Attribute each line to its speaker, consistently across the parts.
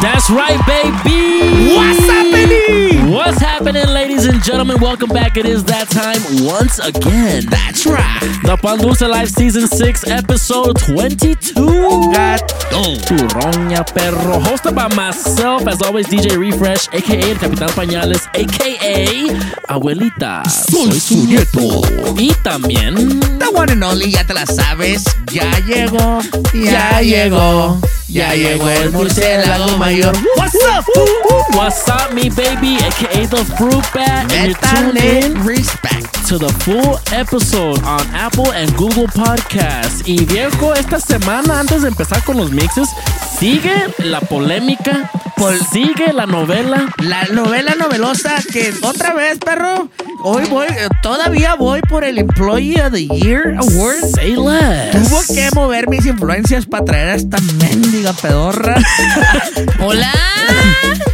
Speaker 1: That's right, baby.
Speaker 2: What's happening?
Speaker 1: What's happening, ladies and gentlemen? Welcome back. It is that time once again.
Speaker 2: That's right.
Speaker 1: The Pan Dulce Live Season 6, Episode 22.
Speaker 2: Gato.
Speaker 1: Turroña perro. Hosted by myself, as always, DJ Refresh, aka El Capitán Pañales, aka Abuelita.
Speaker 2: Soy su nieto.
Speaker 1: Y también.
Speaker 2: The one and only, ya te la sabes. Ya llegó, ya llegó, ya llegó el murciélago mayor. What's up?
Speaker 1: What's up, me baby, aka the Fruit Bat, and you're tuned in
Speaker 2: Métale respect.
Speaker 1: To the full episode on Apple and Google Podcasts. Y viejo, esta semana, antes de empezar con los mixes, sigue la polémica, sigue la novela.
Speaker 2: La novela novelosa que otra vez, perro. Hoy voy, eh, todavía voy por el Employee of the Year Award.
Speaker 1: Say less.
Speaker 2: Tuvo que mover mis influencias para traer a esta mendiga pedorra.
Speaker 3: Hola.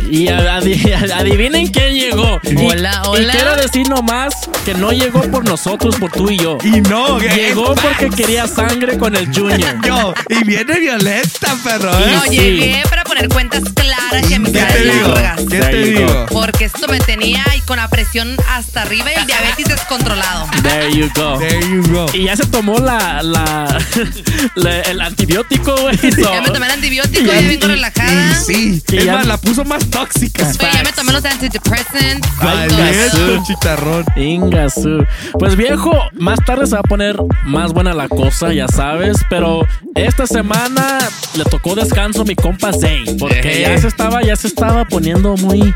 Speaker 1: Y adi- adivinen quién llegó. Y-
Speaker 3: Hola,
Speaker 1: Y
Speaker 3: hola.
Speaker 1: quiero decir nomás que no llegó por nosotros, por tú y yo.
Speaker 2: y no,
Speaker 1: Llegó porque quería sangre con el Junior.
Speaker 2: yo. Y viene violenta, perro. ¿eh?
Speaker 3: No,
Speaker 1: Sí.
Speaker 3: llegué para poner cuentas claras y
Speaker 2: ¿Qué
Speaker 3: amistades largas.
Speaker 2: ¿Qué
Speaker 1: There
Speaker 2: te
Speaker 1: you go.
Speaker 2: digo?
Speaker 3: Porque esto me tenía y con la presión hasta arriba y el diabetes descontrolado.
Speaker 1: There you go.
Speaker 2: There you go.
Speaker 1: Y ya se tomó la, la, la- el antibiótico, güey.
Speaker 3: Ya me tomé el antibiótico y vengo relajada.
Speaker 2: Y sí,
Speaker 1: Y
Speaker 2: es
Speaker 1: ya-
Speaker 2: más, la puso más tóxica.
Speaker 3: Oye, ya me tomé los antidepressants.
Speaker 1: Ay,
Speaker 3: todo.
Speaker 1: Gasú.
Speaker 2: chicharrón.
Speaker 1: Ingasu. Pues viejo, más tarde se va a poner más buena la cosa, ya sabes. Pero esta semana le tocó descanso a mi compa Zay. Porque
Speaker 2: Eh.
Speaker 1: ya se estaba, ya se estaba poniendo muy,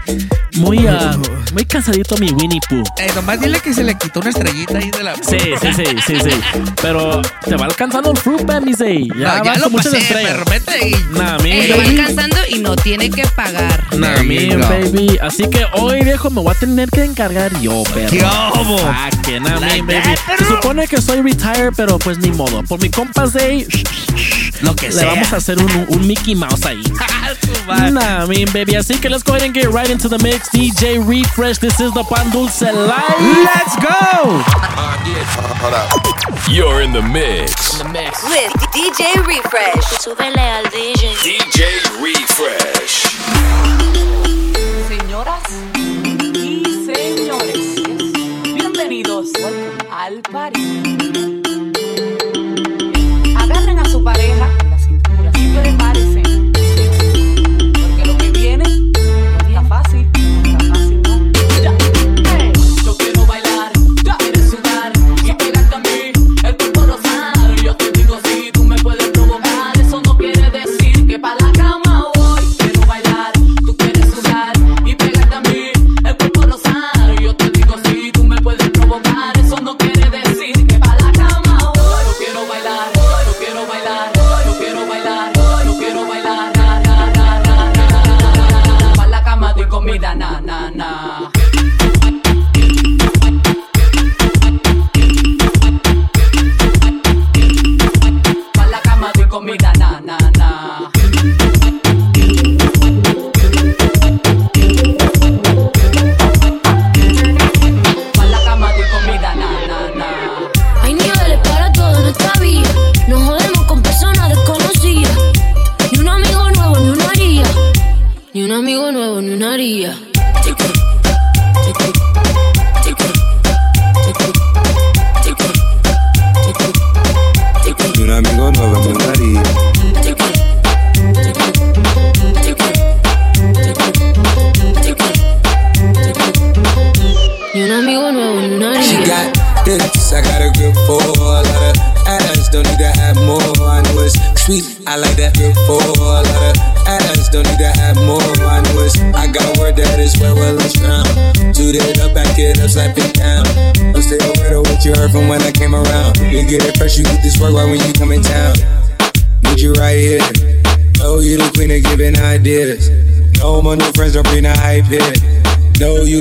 Speaker 1: muy, ah, muy cansadito mi Winnie Pooh.
Speaker 2: Eh, nomás dile que se le quitó una estrellita ahí de la.
Speaker 1: Sí, sí, sí, sí, sí. Pero te va alcanzando el fruit band, mi Zay.
Speaker 2: No,
Speaker 1: Ya,
Speaker 2: ya
Speaker 1: va
Speaker 2: lo
Speaker 1: muchas
Speaker 2: pasé,
Speaker 1: estrellas.
Speaker 2: Vete y.
Speaker 1: Nah, mi
Speaker 3: Él va alcanzando y no tiene que pagar.
Speaker 1: Nah,
Speaker 2: Go.
Speaker 1: baby. Así que hoy, viejo, me voy a tener que encargar yo, perro.
Speaker 2: ¿Qué hubo?
Speaker 1: Fucking,
Speaker 2: Like
Speaker 1: mi baby.
Speaker 2: that,
Speaker 1: Se supone que soy retired, pero pues ni modo. Por mi compa Zay,
Speaker 2: Lo que
Speaker 1: le
Speaker 2: sea.
Speaker 1: vamos a hacer un, un Mickey Mouse ahí. Nah, mi baby. Así que let's go ahead and get right into the mix. DJ Refresh, this is the Pan Dulce Live.
Speaker 2: Let's go.
Speaker 4: You're in the mix.
Speaker 5: with DJ Refresh. Súbele al DJ.
Speaker 4: DJ Refresh.
Speaker 6: Al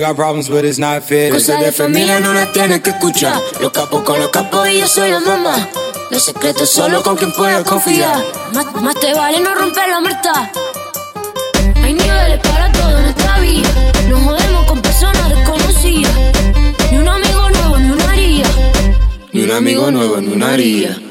Speaker 7: got
Speaker 8: problems, but it's not fair.
Speaker 9: Cosas de familia no las tienes que escuchar. Los capos con los capos y yo soy la mamá. Los secretos solo con quien puedas confiar. Más, más te vale no romper la muerta. Hay niveles para todo en esta vida. Nos jodemos con personas desconocidas. Ni un amigo nuevo, ni una haría.
Speaker 8: Ni un amigo nuevo, ni una haría.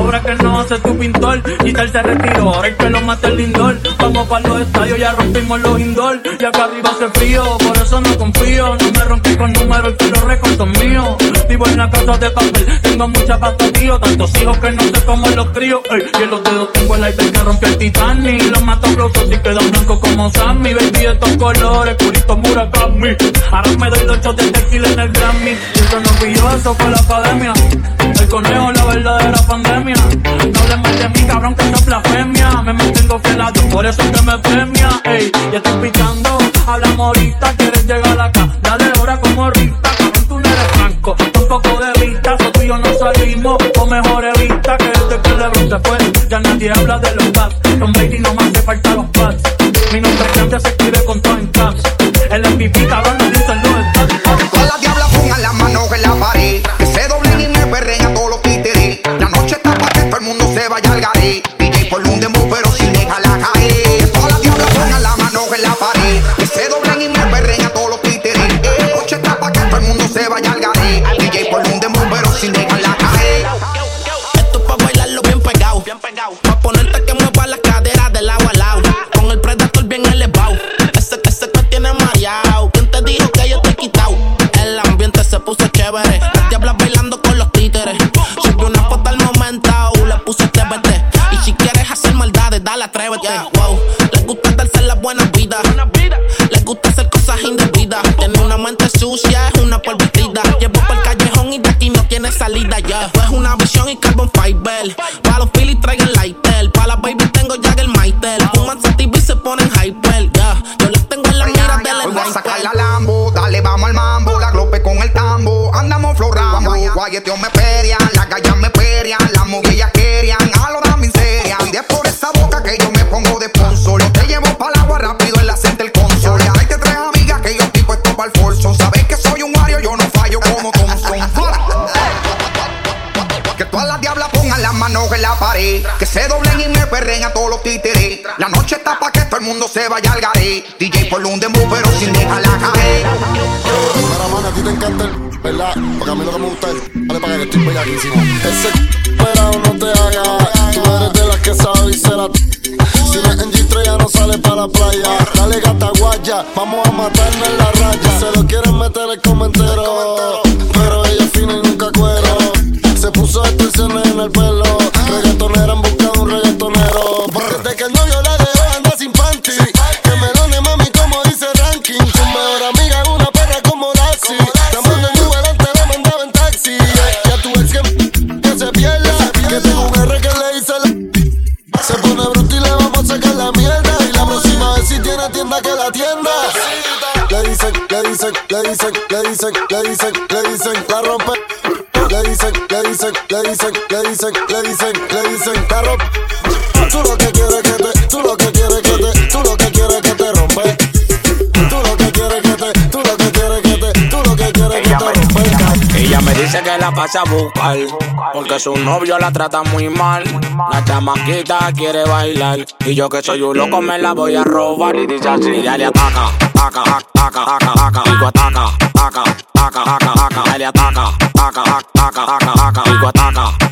Speaker 10: Obra que no hace tu pintor. Y tal se retiró, ahora el que lo mata el lindor. Vamos para los estadios, ya rompimos los indoor. Y acá arriba hace frío, por eso no confío. No me rompí con números, que los recortos míos. Vivo en la casa de papel, tengo mucha pasta, tío. Tantos hijos que no sé cómo los crío. Y en los dedos tengo el aire que rompió el Titanic. Los mato brosos y quedan blancos como Sammy. Baby, estos colores, purito Murakami. Ahora me doy dos shots de tequila en el Grammy. Y eso no fui yo, eso fue la academia. El conejo, la verdadera pandemia. No le de mí, cabrón, que es blasfemia. Me mantengo fiel a Dios, por eso es que me premia. Ey, ya estoy picando, hablamos ahorita, quieres llegar acá. Dale ahora como Rita, cabrón, tú no eres franco. Tampoco de vista, so tú no salimos. O mejor evita que desde que LeBron se fue, ya nadie habla de los bats. Con Brady no me hace falta los pads. Mi nombre grande se escribe con todo en caps. El MVP, cabrón, no dicen los stats.
Speaker 11: Wow. Les gusta darse las buenas vidas. Les gusta hacer cosas indebidas. Tiene una mente sucia, es una polvitrida. Llevo por el callejón y de aquí no tiene salida ya. Esto es una visión y carbon fiber. Pa' los Phillies traigan lighter. Pa' las baby tengo Jagger Maitel. Fuman sativa y se ponen hyper. Ya, yo les tengo en la mira del
Speaker 12: voy a sacar la. Lambo, dale vamos al mambo, la glope con el tambo, andamos florando, guayeteo me perian, las gallas me perian, las movillas querían, manos en la pared. Que se doblen y me perren a todos los títeres. La noche está pa' que todo el mundo se vaya al garé. DJ por un demo, pero sin dejarla caer.
Speaker 13: Mira, mano, a ti te encanta el, ¿verdad? Porque a mí lo que me gusta es, vale, para que estoy bellaquísimo. Ese pero no te haga, tú eres de las que sabe y será Si no en G3 ya no sale para la playa. Dale gata guaya, vamos a matarnos en la raya. Se lo quieren meter el comentero, dicen, le dicen, le dicen, le dicen, la rompe. Le dicen, le dicen, le dicen, le dicen, le dicen, le dicen, la rompe. Tú lo que quieres que te, tú lo que quieres que te, tú lo que quieres que te rompe. Tú lo que quieres que te, tú lo que quieres que te, tú lo que quieres que te rompe.
Speaker 11: Ella me dice que la pasa a buscar Porque su novio la trata muy mal La chamaquita quiere bailar Y yo que soy un loco me la voy a robar Y dice así Ella le ataca, taca, taca, taca, taca, pico ataca, taca, taca, taca, taca, ele ataca, taca, taca, taca, taca, pico ataca.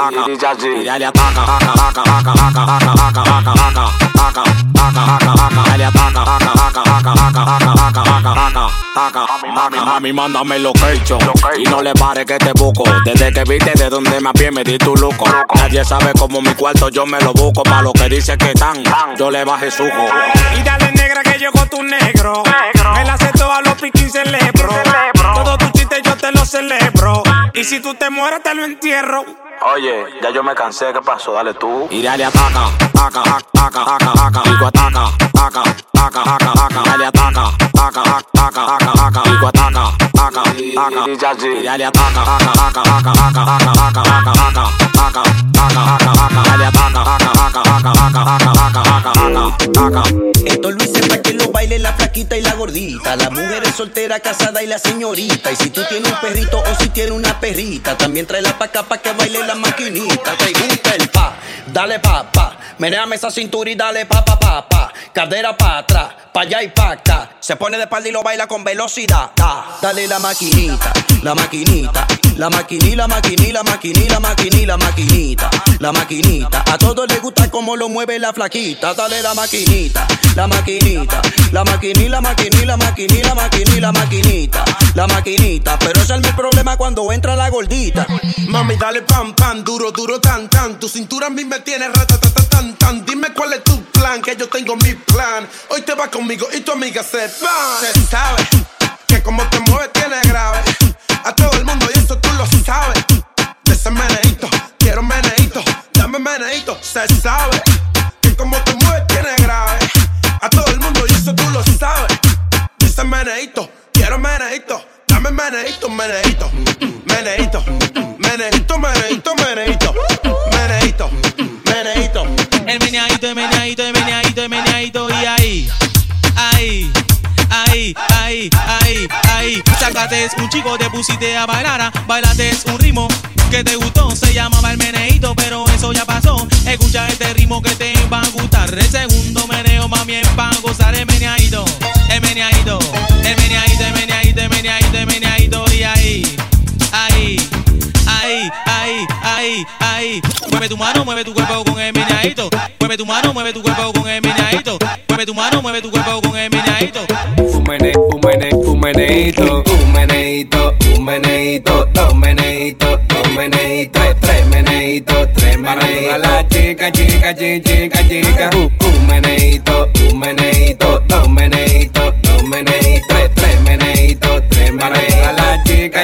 Speaker 11: Ataca, ataca ataca, ataca, ataca, ataca, ataca, Mami, mami, mándame Y no le pare que te busco. Desde que viste de donde más bien me di tu luco. Nadie sabe cómo mi cuarto yo me lo busco. Pa' lo que dice que tan, yo le bajé suco
Speaker 14: Y dale negra que llegó tu negro. Me la a los piquis celebro. Todo tu chiste yo te lo celebro. Y si tú te mueres te lo entierro.
Speaker 11: Oye, ya yo me cansé, ¿qué pasó? Dale tú. Y dale ataca, ataca, ataca, ataca, ataca. Digo ataca, ataca, ataca, ataca, ataca. Dale ataca, ataca, ataca, ataca, ataca. Digo ataca, ataca, ataca. Y dale ataca, ataca, ataca, ataca, ataca, ataca, ataca, ataca, ataca, ataca, ataca, ataca. Dale ataca, ataca, ataca, ataca, ataca, ataca, ataca, ataca, ataca.
Speaker 15: Esto lo hice para que lo baile la flaquita y la gordita, la mujer es soltera, casada y la señorita. Y si tú tienes perrito o si tienes una perrita, también tráela pa' acá pa' que baile la maquinita. Te gusta el pa, dale pa, pa. Meneame esa cintura y dale pa, pa, pa, pa. Cadera pa' atrás, pa' allá y pa' acá. Se pone de espalda y lo baila con velocidad. Da. Dale la maquinita, la maquinita, la maquiní, la maquiní, la maquiní, la maquiní, la maquinita, la maquinita. A todos les gusta cómo lo mueve la flaquita. Dale la maquinita, la maquinita, la maquiní, la maquiní, la maquiní, la maquiní, la maquinita, la maquinita. Pero es mi problema cuando entra la gordita.
Speaker 16: Mami, dale pam, pam, duro, duro, tan, tan. Tu cintura a mí me tiene ratatata, tan, tan. Dime cuál es tu plan, que yo tengo mi plan. Hoy te vas conmigo y tu amiga se va. Se sabe que como te mueves tiene grave. A todo el mundo y eso tú lo sabes. De ese meneíto, quiero meneíto, dame meneíto. Se sabe que como te mueves tiene grave. A todo el mundo y eso tú lo sabes. De ese meneíto, dame meneíto, meneíto, meneíto, meneíto, meneíto, meneíto, meneíto, meneíto.
Speaker 17: El meneadito, el meneadito, el meneadito, el meneadito y ahí, ahí, ahí, ahí, ahí, ahí. Sácate un chico, te pusiste a bailar, bailate un ritmo que te gustó, se llamaba el meneadito, pero eso ya pasó. Escucha este ritmo que te va a gustar. El segundo meneo, mami, es para gozar el meneadito, el meneadito, ahí, ahí. Mueve tu mano, mueve tu cuerpo con el meneadito. Mueve tu mano, mueve tu cuerpo con el meneadito. Mueve tu mano, mueve tu cuerpo con el meneadito.
Speaker 18: Un mene, un mene, un meneito, un meneito, un meneito, dos meneitos, dos meneitos, tres, tres meneitos, tres meneitos. A la chica, chica, chica, chica, chica. Un, meneito, un meneito, dos meneitos, dos meneitos,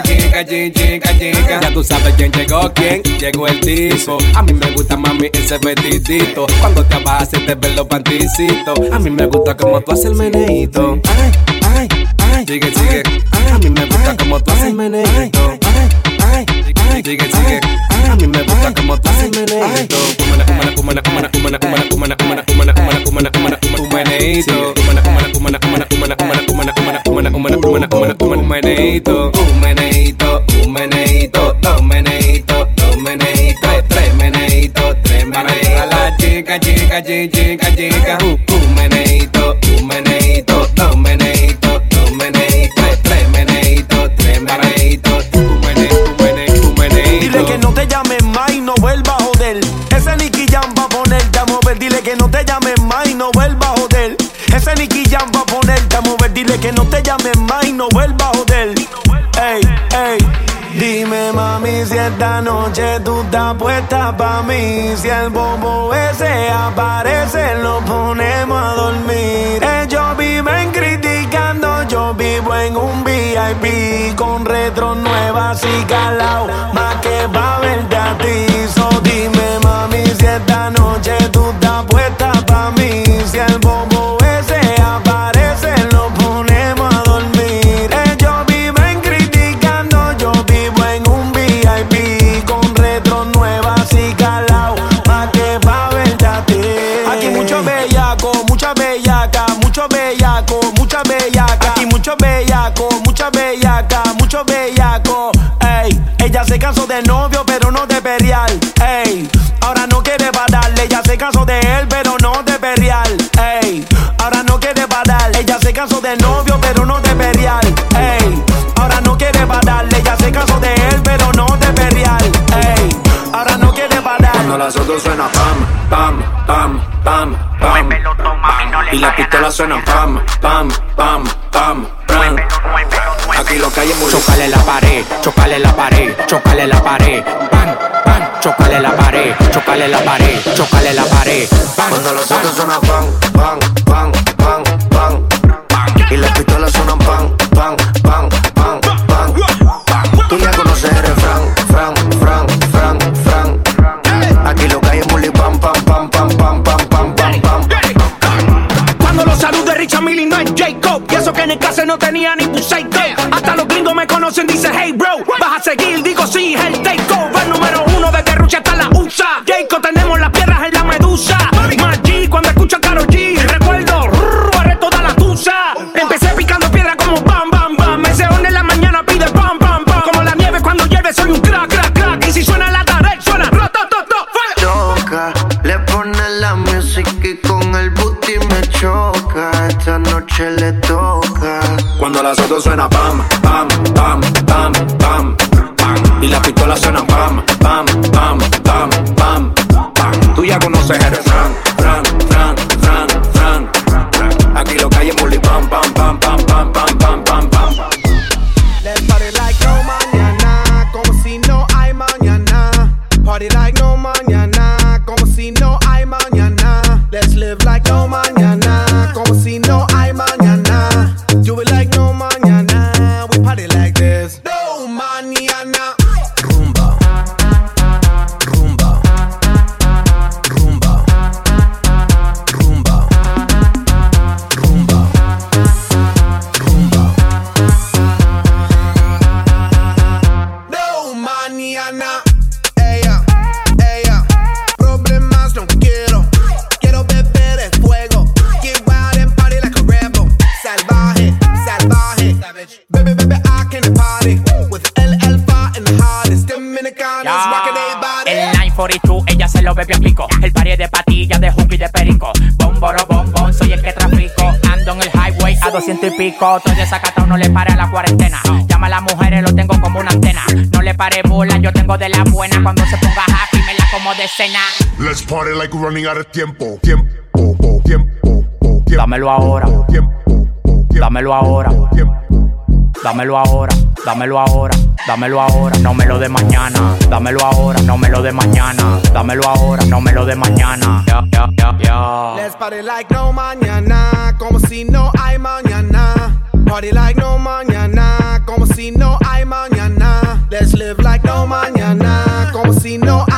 Speaker 18: chica, chica, chica, chica. Ya tú sabes quién llegó, quién llegó el tipo. A mí me gusta mami ese vestidito. Cuando te vas te ven los panticitos. A mí me gusta como tú haces el meneito. Ay, ay, ay. Sigue, sigue. A mí me gusta como tú haces el meneito. Ay, ay. Sigue, sigue. A mí me gusta como tú haces el meneito. Humana, humana, humana, humana, humana, un meneito. Un meneito, un meneito, dos meneitos, dos meneitos, tres, meneitos, tres meneitos. A la chica, chica, chica, chica, chica. Un, un meneito, un meneito,
Speaker 19: Dile que no te llames más y no vuelva a joder. Ey, ey. Dime mami si esta noche tú estás puesta pa' mí Si el bobo ese aparece lo ponemos a dormir Ellos viven criticando, yo vivo en un VIP Con retro nuevas y calao, más que pa' verte a ti So dime ella se cansó de novio, pero no de perial. Ey, ahora no quiere darle. Ella se cansó de él, pero no de perial. Ey, ahora no quiere parar. Ella se cansó de novio, pero no de perial. Ey, ahora no quiere darle. Ella se cansó de él, pero no de perial. Ey, ahora no quiere parar.
Speaker 20: Cuando las otras suena pam, pam, pam, pam. Y las pistolas suenan pam, pam, pam, pam, pam. Aquí lo que hay es muy
Speaker 21: Chocale la pared, chocale la pared, chocale la pared. Pan, pan, chocale la pared, chocale la pared, chocale la pared. Pan,
Speaker 15: Cuando los otros suenan pan, pan, pan, pan, pan. Y las pistolas suenan pan, pan, pan,
Speaker 22: no tenía ni buceito Hasta los gringos me conocen, dice hey bro Vas a seguir, digo sí, el esto suena
Speaker 21: pa' 200 y pico. Estoy desacatado, no le pare a la cuarentena. Llama a las mujeres, lo tengo como una antena. No le pare bola, yo tengo de la buena. Cuando se ponga happy, me la como de cena.
Speaker 23: Let's party like we're running out of tiempo. Tiempo, po, tiempo, po, tiempo.
Speaker 21: Dámelo ahora. Dámelo ahora. Dámelo ahora, dámelo ahora, dámelo ahora, no me lo de mañana. Dámelo ahora, no me lo de mañana. Dámelo ahora, no me lo de mañana. Ya, ya, ya, ya.
Speaker 24: Let's party like no mañana, como si no hay mañana. Party like no mañana, como si no hay mañana. Let's live like no mañana, como si no hay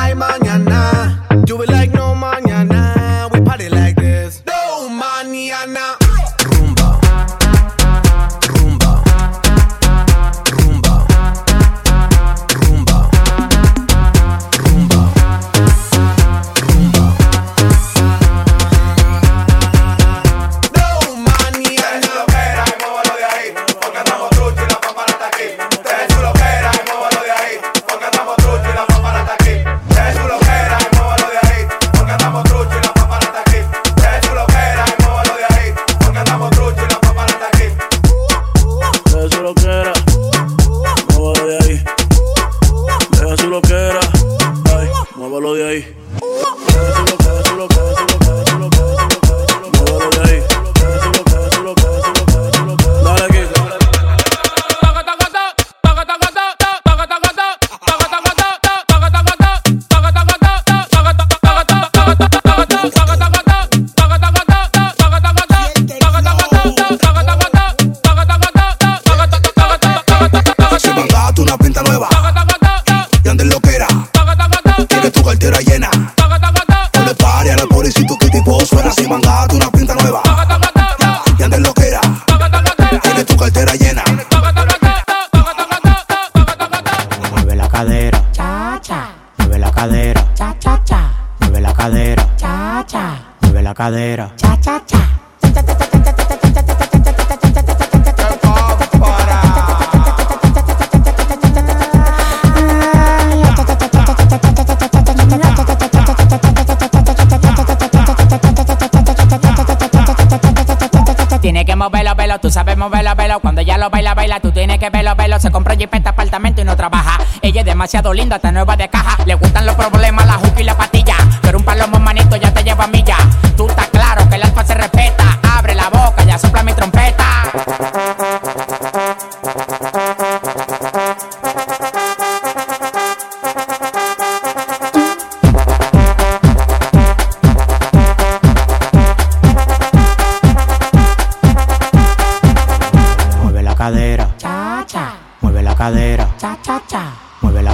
Speaker 21: lo baila, baila, tú tienes que verlo, verlo. Se compra jipeta, este apartamento y no trabaja. Ella es demasiado linda, está nueva de caja. Le gustan los problemas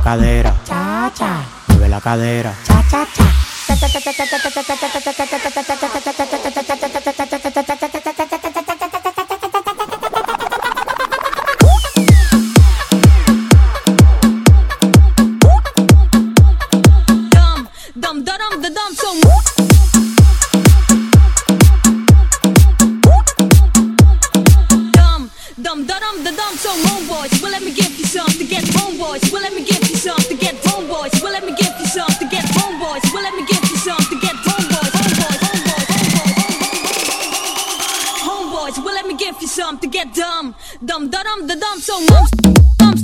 Speaker 25: cadera.
Speaker 21: Cha, cha.
Speaker 25: Mueve la cadera.
Speaker 21: Cha, cha, cha.
Speaker 9: Dum, da, dum, da, dum, so moon boys. Well, let me give you some to get moon boys. Well, let me give dum da dum da dum so
Speaker 26: mum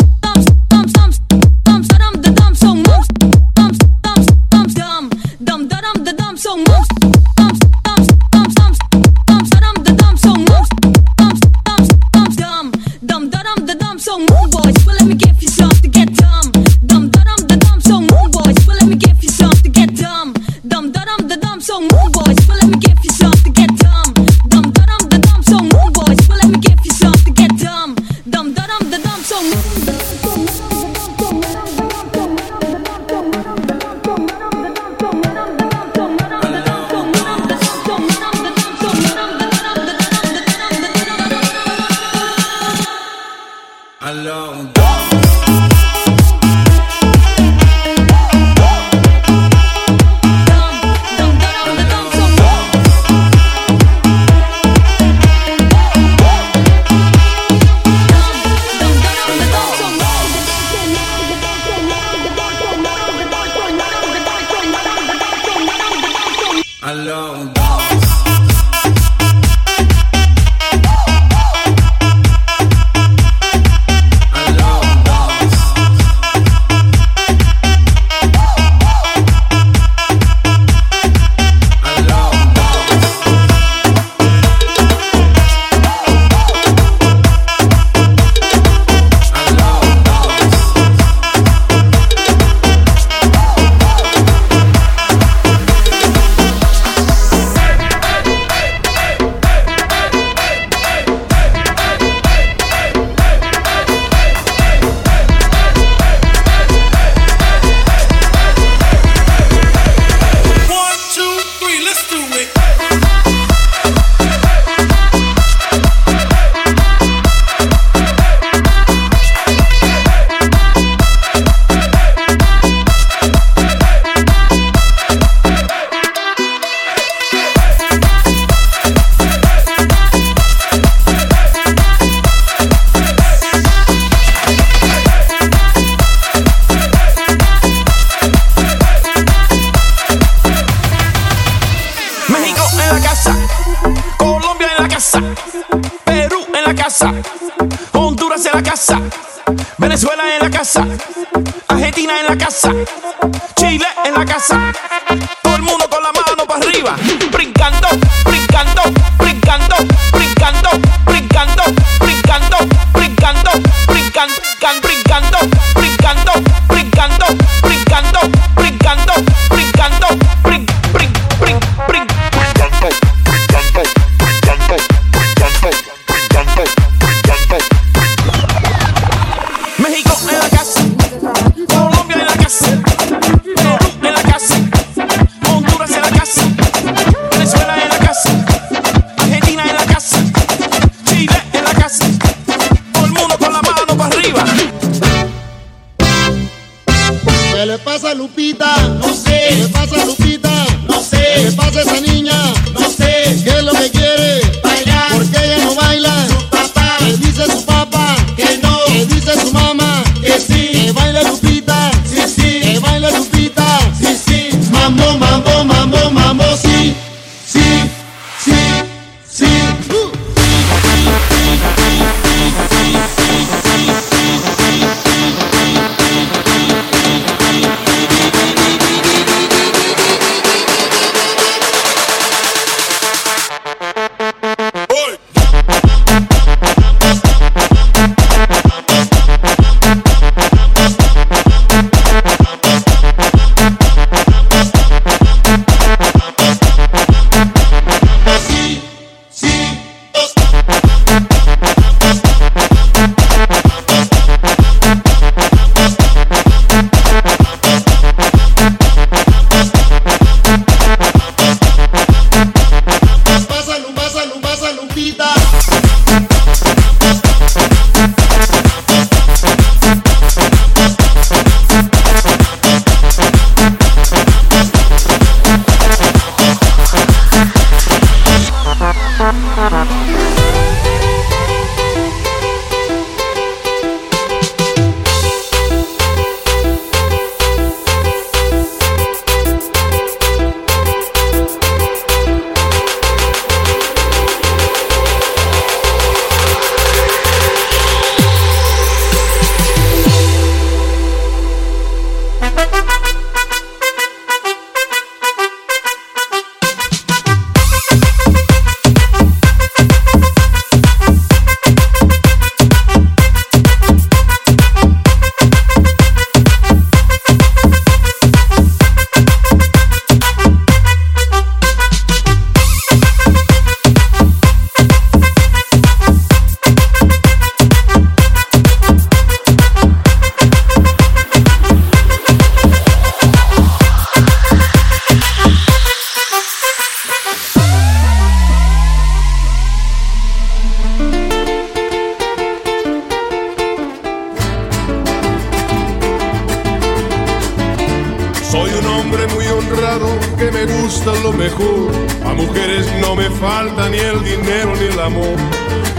Speaker 26: Un hombre muy honrado que me gusta lo mejor. A mujeres no me falta ni el dinero ni el amor.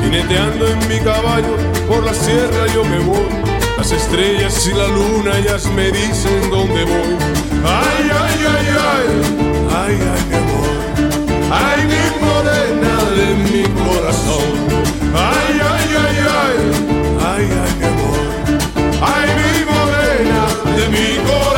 Speaker 26: Jineteando en mi caballo por la sierra yo me voy. Las estrellas y la luna ellas me dicen dónde voy. Ay, ay, ay, ay, ay, ay, mi amor. Ay, mi morena de mi corazón. Ay, ay, ay, ay, ay, ay, mi amor. Ay, mi morena de mi corazón.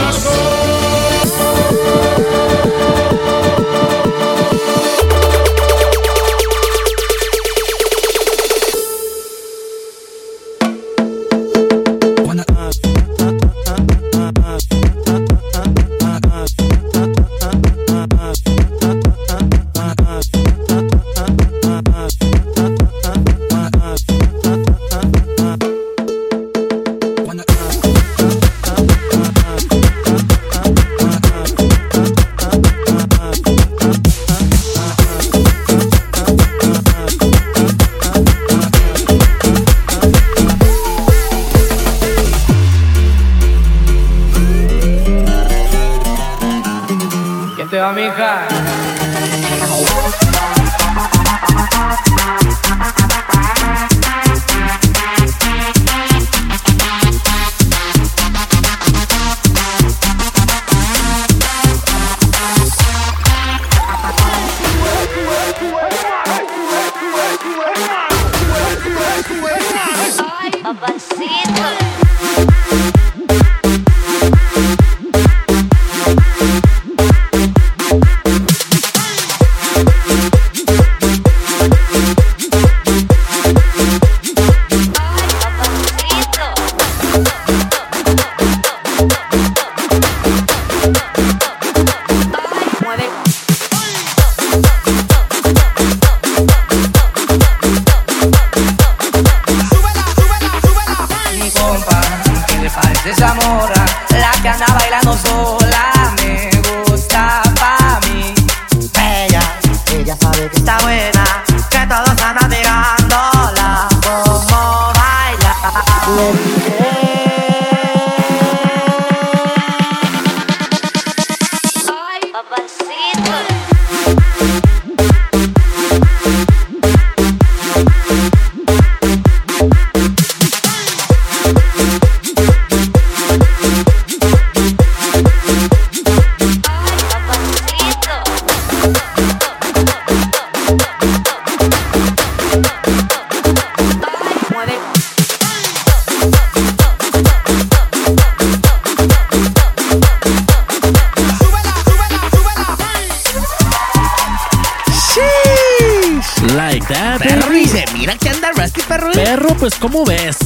Speaker 2: Perro.
Speaker 1: pues, ¿cómo ves?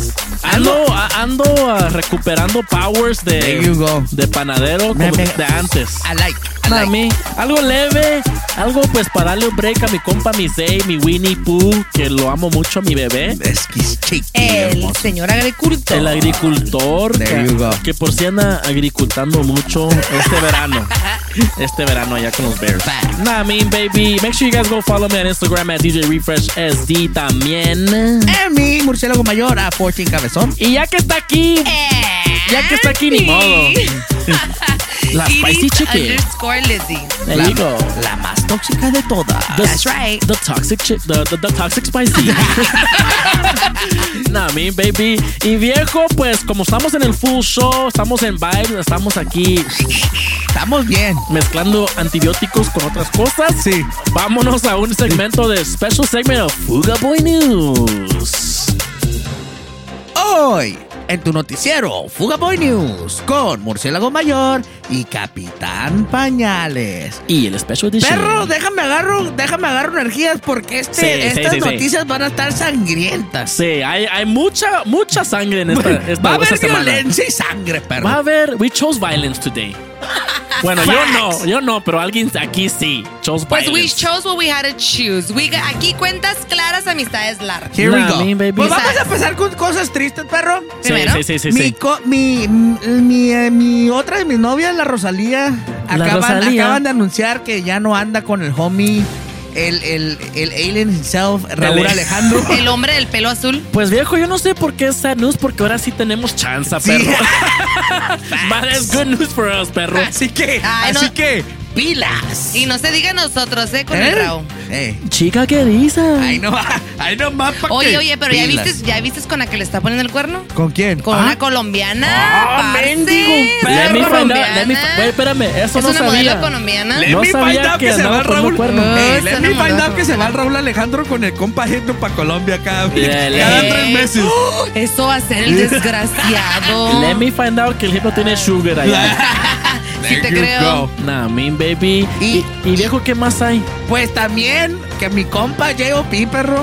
Speaker 1: Ando, a- ando ah, recuperando powers de,
Speaker 2: There you go.
Speaker 1: de panadero
Speaker 2: Me-
Speaker 1: como
Speaker 2: me-
Speaker 1: de antes.
Speaker 2: I like, Like.
Speaker 1: mi- algo leve, algo pues para darle un break a mi compa, mi Zay, mi Winnie Pooh, que lo amo mucho, mi bebé.
Speaker 2: El
Speaker 27: señor agricultor.
Speaker 1: El agricultor,
Speaker 2: There
Speaker 1: que,
Speaker 2: you go.
Speaker 1: que por si anda agricultando mucho este verano. Este verano allá con los Bears. Nah, I mean, baby. Make sure you guys go follow me on Instagram at DJ Refresh SD también.
Speaker 2: Eh, mi murciélago mayor a 14 cabezón.
Speaker 1: Y ya que está aquí, ya que está aquí, ni modo. La spicy chicken.
Speaker 27: underscore Lizzy.
Speaker 1: There
Speaker 2: la,
Speaker 1: you go.
Speaker 2: la más tóxica de todas.
Speaker 1: The,
Speaker 27: That's right.
Speaker 1: The toxic chi- the, the, the toxic spicy. nah, me baby. Y viejo, pues como estamos en el full show, estamos en vibes, estamos aquí.
Speaker 2: Estamos bien.
Speaker 1: Mezclando antibióticos con otras cosas.
Speaker 2: Sí.
Speaker 1: Vámonos a un segmento de special segment of Fuga Boy News.
Speaker 2: Hoy, en tu noticiero, Fuga Boy News, con Murciélago Mayor y Capitán Pañales.
Speaker 1: Y el special edition.
Speaker 2: Perro, déjame agarro, déjame agarro energías porque este,
Speaker 1: Sí,
Speaker 2: estas
Speaker 1: sí, sí.
Speaker 2: noticias van a estar sangrientas.
Speaker 1: Sí, hay, hay mucha, mucha sangre en esta, esta,
Speaker 2: Va a haber
Speaker 1: esta semana.
Speaker 2: violencia y sangre, perro.
Speaker 1: Va a haber, we chose violence today. Bueno, yo no, yo no, pero alguien aquí sí. Chose
Speaker 3: Pues we chose what we had to choose. We got- aquí cuentas claras, amistades largas.
Speaker 2: Here we go.
Speaker 1: me, baby.
Speaker 2: Pues vamos a empezar con cosas tristes, perro.
Speaker 1: Sí, sí, sí, sí,
Speaker 2: mi,
Speaker 1: sí.
Speaker 2: co- mi, mi, eh, mi otra de mis novias, la Rosalía,
Speaker 1: La
Speaker 2: acaban,
Speaker 1: Rosalía.
Speaker 2: acaban de anunciar que ya no anda con el homie el, el, el alien himself, Raúl
Speaker 1: Dale.
Speaker 2: Alejandro.
Speaker 3: El hombre del pelo azul.
Speaker 1: Pues viejo, yo no sé por qué es sad news, porque ahora sí tenemos chance,
Speaker 2: Sí.
Speaker 1: perro. But it's good news for us, perro.
Speaker 2: Así que,
Speaker 3: Ay,
Speaker 2: así
Speaker 3: no.
Speaker 2: que, pilas.
Speaker 3: Y no se diga nosotros, ¿eh? Con
Speaker 2: ¿Eh?
Speaker 3: el Raúl.
Speaker 2: Eh,
Speaker 1: Chica, ¿qué dice?
Speaker 2: ahí no va, ahí no va pa'
Speaker 3: Oye,
Speaker 2: que-
Speaker 3: oye, pero ¿ya viste, ¿ya viste con la que le está poniendo el cuerno?
Speaker 2: ¿Con quién?
Speaker 3: Con
Speaker 2: Ah,
Speaker 3: una colombiana.
Speaker 2: Ah, mendigo
Speaker 1: Let me find out. Let me. Wait, espérame, eso
Speaker 3: Es
Speaker 1: no
Speaker 3: una
Speaker 1: sabía.
Speaker 3: modelo colombiana.
Speaker 2: Let
Speaker 1: No
Speaker 2: me
Speaker 1: sabía
Speaker 2: find out
Speaker 1: que
Speaker 2: que se va Raúl. Eh, let me find out que se va el Raúl Alejandro con el compa yendo para Colombia cada,
Speaker 1: Yeah,
Speaker 2: cada tres meses.
Speaker 3: Eso va a ser el desgraciado.
Speaker 1: Let me find out que el hijo tiene sugar allá.
Speaker 3: Sí te
Speaker 2: There
Speaker 3: creo.
Speaker 1: nah, mean baby.
Speaker 2: Y-
Speaker 1: Y, y viejo, ¿qué más hay?
Speaker 2: Pues también que mi compa J.O.P. perro.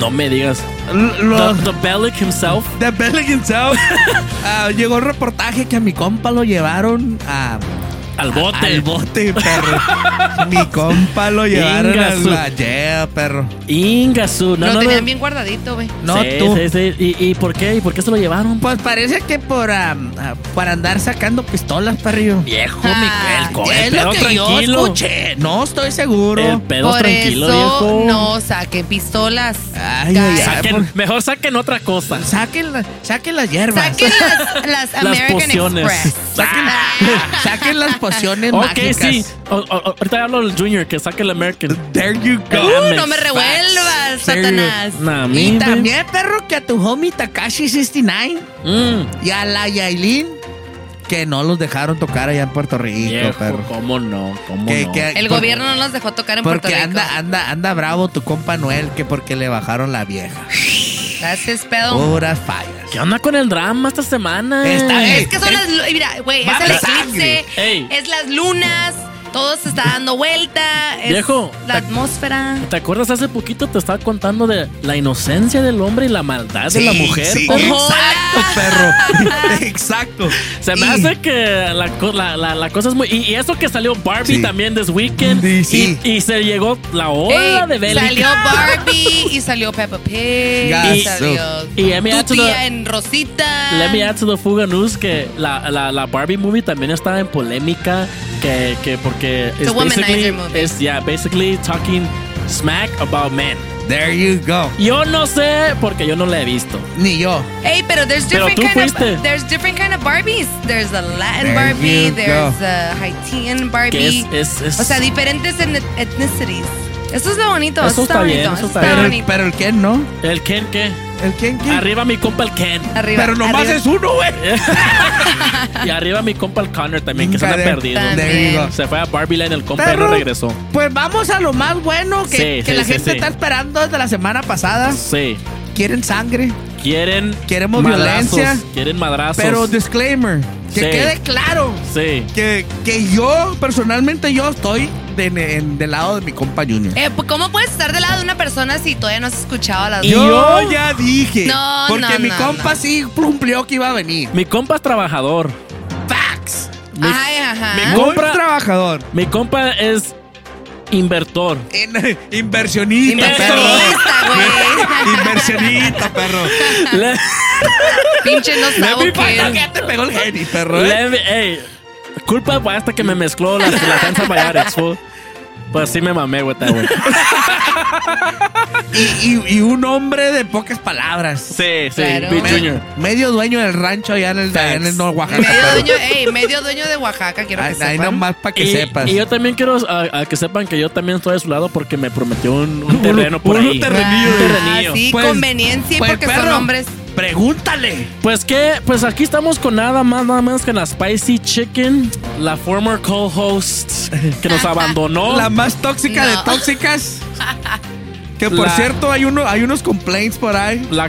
Speaker 1: No me digas. The, the Bellic himself.
Speaker 2: The Belly himself. Ah, llegó el reportaje que a mi compa lo llevaron a.
Speaker 1: Al bote.
Speaker 2: Al bote, perro. mi compa lo llevaron a la jail, perro.
Speaker 1: Ingasu. No,
Speaker 3: Lo
Speaker 1: no,
Speaker 3: tenían
Speaker 1: no.
Speaker 3: bien guardadito, güey.
Speaker 2: No
Speaker 1: sí,
Speaker 2: tú.
Speaker 1: sí, sí. ¿Y, y por qué? ¿Y por qué se lo llevaron?
Speaker 2: Pues parece que por ah, ah, para andar sacando pistolas, perrillo.
Speaker 1: Viejo,
Speaker 3: Ah,
Speaker 1: mi el,
Speaker 2: es lo
Speaker 1: pedo
Speaker 2: que yo
Speaker 1: tranquilo.
Speaker 2: escuché. No estoy seguro.
Speaker 1: El pedo
Speaker 3: Por
Speaker 1: tranquilo,
Speaker 3: eso
Speaker 1: viejo.
Speaker 3: no saquen pistolas.
Speaker 2: Ay, ay, ay.
Speaker 1: Saquen- mejor saquen otra cosa.
Speaker 2: Saquen, la- saquen las hierbas.
Speaker 3: Saquen las, las American
Speaker 1: pociones.
Speaker 3: Express.
Speaker 2: Saquen, saquen las pociones
Speaker 1: Ok,
Speaker 2: mágicas.
Speaker 1: sí. O- o- ahorita hablo del Junior, que saque el American.
Speaker 2: There you go.
Speaker 3: Uh, no me revuelvas,
Speaker 2: Serio.
Speaker 3: Satanás.
Speaker 1: Nah,
Speaker 2: Y también, perro, que a tu homie Takashi 69
Speaker 1: Mm,
Speaker 2: y a la Yailin, que no los dejaron tocar allá en Puerto Rico,
Speaker 1: viejo,
Speaker 2: perro.
Speaker 1: ¿cómo no? ¿Cómo
Speaker 2: Que-
Speaker 1: no?
Speaker 2: que-
Speaker 3: El
Speaker 2: por-
Speaker 3: gobierno no los dejó tocar en Puerto
Speaker 2: Porque
Speaker 3: Rico.
Speaker 2: anda, anda, anda bravo tu compa Noel, que porque le bajaron la vieja.
Speaker 3: His pedo.
Speaker 2: Puras fallas.
Speaker 1: ¿Qué onda con el drama esta semana?
Speaker 2: Está-
Speaker 3: Es que son las. Mira, güey, es el
Speaker 2: la
Speaker 3: eclipse.
Speaker 1: Ey.
Speaker 3: es las lunas, todo se está dando vuelta. Es
Speaker 1: Viejo,
Speaker 3: La
Speaker 1: te-
Speaker 3: atmósfera.
Speaker 1: ¿Te acuerdas hace poquito te estaba contando de la inocencia del hombre y la maldad de la mujer?
Speaker 2: sí,
Speaker 1: perro?
Speaker 2: Exacto, perro. Exacto.
Speaker 1: Se me
Speaker 2: Y-
Speaker 1: hace que la, co- la, la- la cosa es muy... Y, y eso que salió Barbie
Speaker 2: Sí.
Speaker 1: también this weekend.
Speaker 2: Sí, sí.
Speaker 1: Y, y se llegó la hora
Speaker 3: Ey,
Speaker 1: de Belly.
Speaker 3: salió Barbie y salió Peppa Pig. Y salió
Speaker 1: Y let me add
Speaker 3: tu
Speaker 1: to the-
Speaker 3: tía en Rosita.
Speaker 1: Let me add to the Fuga News que la, la, la Barbie movie también está en polémica que, que porque
Speaker 3: It's a
Speaker 1: es
Speaker 3: womanizer
Speaker 1: basically,
Speaker 3: movie.
Speaker 1: es, yeah, basically talking smack about men.
Speaker 2: There you go.
Speaker 1: Yo no sé porque yo no la he visto.
Speaker 2: Ni yo.
Speaker 3: Hey, pero there's
Speaker 1: Pero
Speaker 3: different
Speaker 1: tú
Speaker 3: kind
Speaker 1: fuiste.
Speaker 3: of there's different kind of Barbies. There's a Latin
Speaker 2: There
Speaker 3: Barbie,
Speaker 2: you
Speaker 3: there's
Speaker 2: go.
Speaker 3: a Haitian
Speaker 1: Que
Speaker 3: Barbie.
Speaker 1: es, es, es-
Speaker 3: O sea, diferentes en ethnicities. Eso es lo bonito.
Speaker 1: Eso
Speaker 3: Eso,
Speaker 1: está
Speaker 3: está,
Speaker 1: bien,
Speaker 3: bonito.
Speaker 1: eso
Speaker 3: Eso
Speaker 1: está
Speaker 3: está
Speaker 1: bien.
Speaker 2: Pero,
Speaker 3: bonito.
Speaker 2: pero el Ken no.
Speaker 1: ¿El Ken qué?
Speaker 2: ¿El Ken qué?
Speaker 1: Arriba mi compa el Ken.
Speaker 3: Arriba,
Speaker 2: pero nomás
Speaker 3: arriba.
Speaker 2: es uno, güey.
Speaker 1: y arriba mi compa el Connor también, que se anda perdido. Se fue a Barbie Land, el compa y no regresó.
Speaker 2: Pues vamos a lo más bueno que,
Speaker 1: Sí,
Speaker 2: que
Speaker 1: sí,
Speaker 2: la
Speaker 1: sí,
Speaker 2: gente
Speaker 1: sí.
Speaker 2: está esperando desde la semana pasada.
Speaker 1: Sí.
Speaker 2: Quieren sangre,
Speaker 1: Quieren
Speaker 2: Queremos
Speaker 1: madrazos,
Speaker 2: violencia.
Speaker 1: Quieren madrazos.
Speaker 2: pero disclaimer, que
Speaker 1: Sí.
Speaker 2: quede claro
Speaker 1: Sí.
Speaker 2: que, que yo, personalmente, yo estoy de- en- del lado de mi compa Junior.
Speaker 3: Eh, pues, ¿Cómo puedes estar del lado de una persona si todavía no has escuchado a las
Speaker 2: yo
Speaker 1: yo-
Speaker 2: ya dije.
Speaker 3: No,
Speaker 2: porque
Speaker 3: no,
Speaker 2: mi
Speaker 3: no,
Speaker 2: compa
Speaker 3: no.
Speaker 2: sí cumplió que iba a venir.
Speaker 1: Mi compa es trabajador.
Speaker 2: Facts.
Speaker 1: Mi,
Speaker 3: Ay, ajá.
Speaker 1: mi
Speaker 2: Muy
Speaker 1: compra-
Speaker 2: trabajador.
Speaker 1: mi compa es invertor.
Speaker 2: En- inversionista,
Speaker 3: Inversionista,
Speaker 2: perro.
Speaker 3: güey.
Speaker 2: Inversionista, perro.
Speaker 1: Le-
Speaker 3: Pinche no sabe
Speaker 2: ya te pegó el genio, perro. ¿eh?
Speaker 1: ey, culpa hasta que me mezcló las la cansa Mayarex, fool. Pues sí me mamé, güey, esta, güey.
Speaker 2: Y, y- y un hombre de pocas palabras.
Speaker 1: Sí, sí,
Speaker 3: Claro.
Speaker 1: Junior.
Speaker 2: medio dueño del rancho allá en el, allá en el North Oaxaca.
Speaker 3: Medio dueño, ey, medio dueño de Oaxaca, quiero que
Speaker 2: Ahí, ahí
Speaker 3: sepan.
Speaker 2: nomás para que
Speaker 1: y,
Speaker 2: sepas.
Speaker 1: y yo también quiero a, a que sepan que yo también estoy de su lado porque me prometió un, un terreno por
Speaker 2: un
Speaker 1: ahí.
Speaker 2: terrenillo.
Speaker 1: Un
Speaker 3: Ah,
Speaker 1: terrenillo.
Speaker 3: sí,
Speaker 2: Pues-
Speaker 3: conveniencia
Speaker 2: pues,
Speaker 3: porque son hombres.
Speaker 2: Pregúntale.
Speaker 1: Pues que, pues aquí estamos con nada más, nada menos que la Spicy Chicken, la former co-host que nos abandonó.
Speaker 2: La más tóxica de tóxicas. Que por
Speaker 1: La-
Speaker 2: cierto, hay, uno, hay unos complaints por ahí.
Speaker 1: La,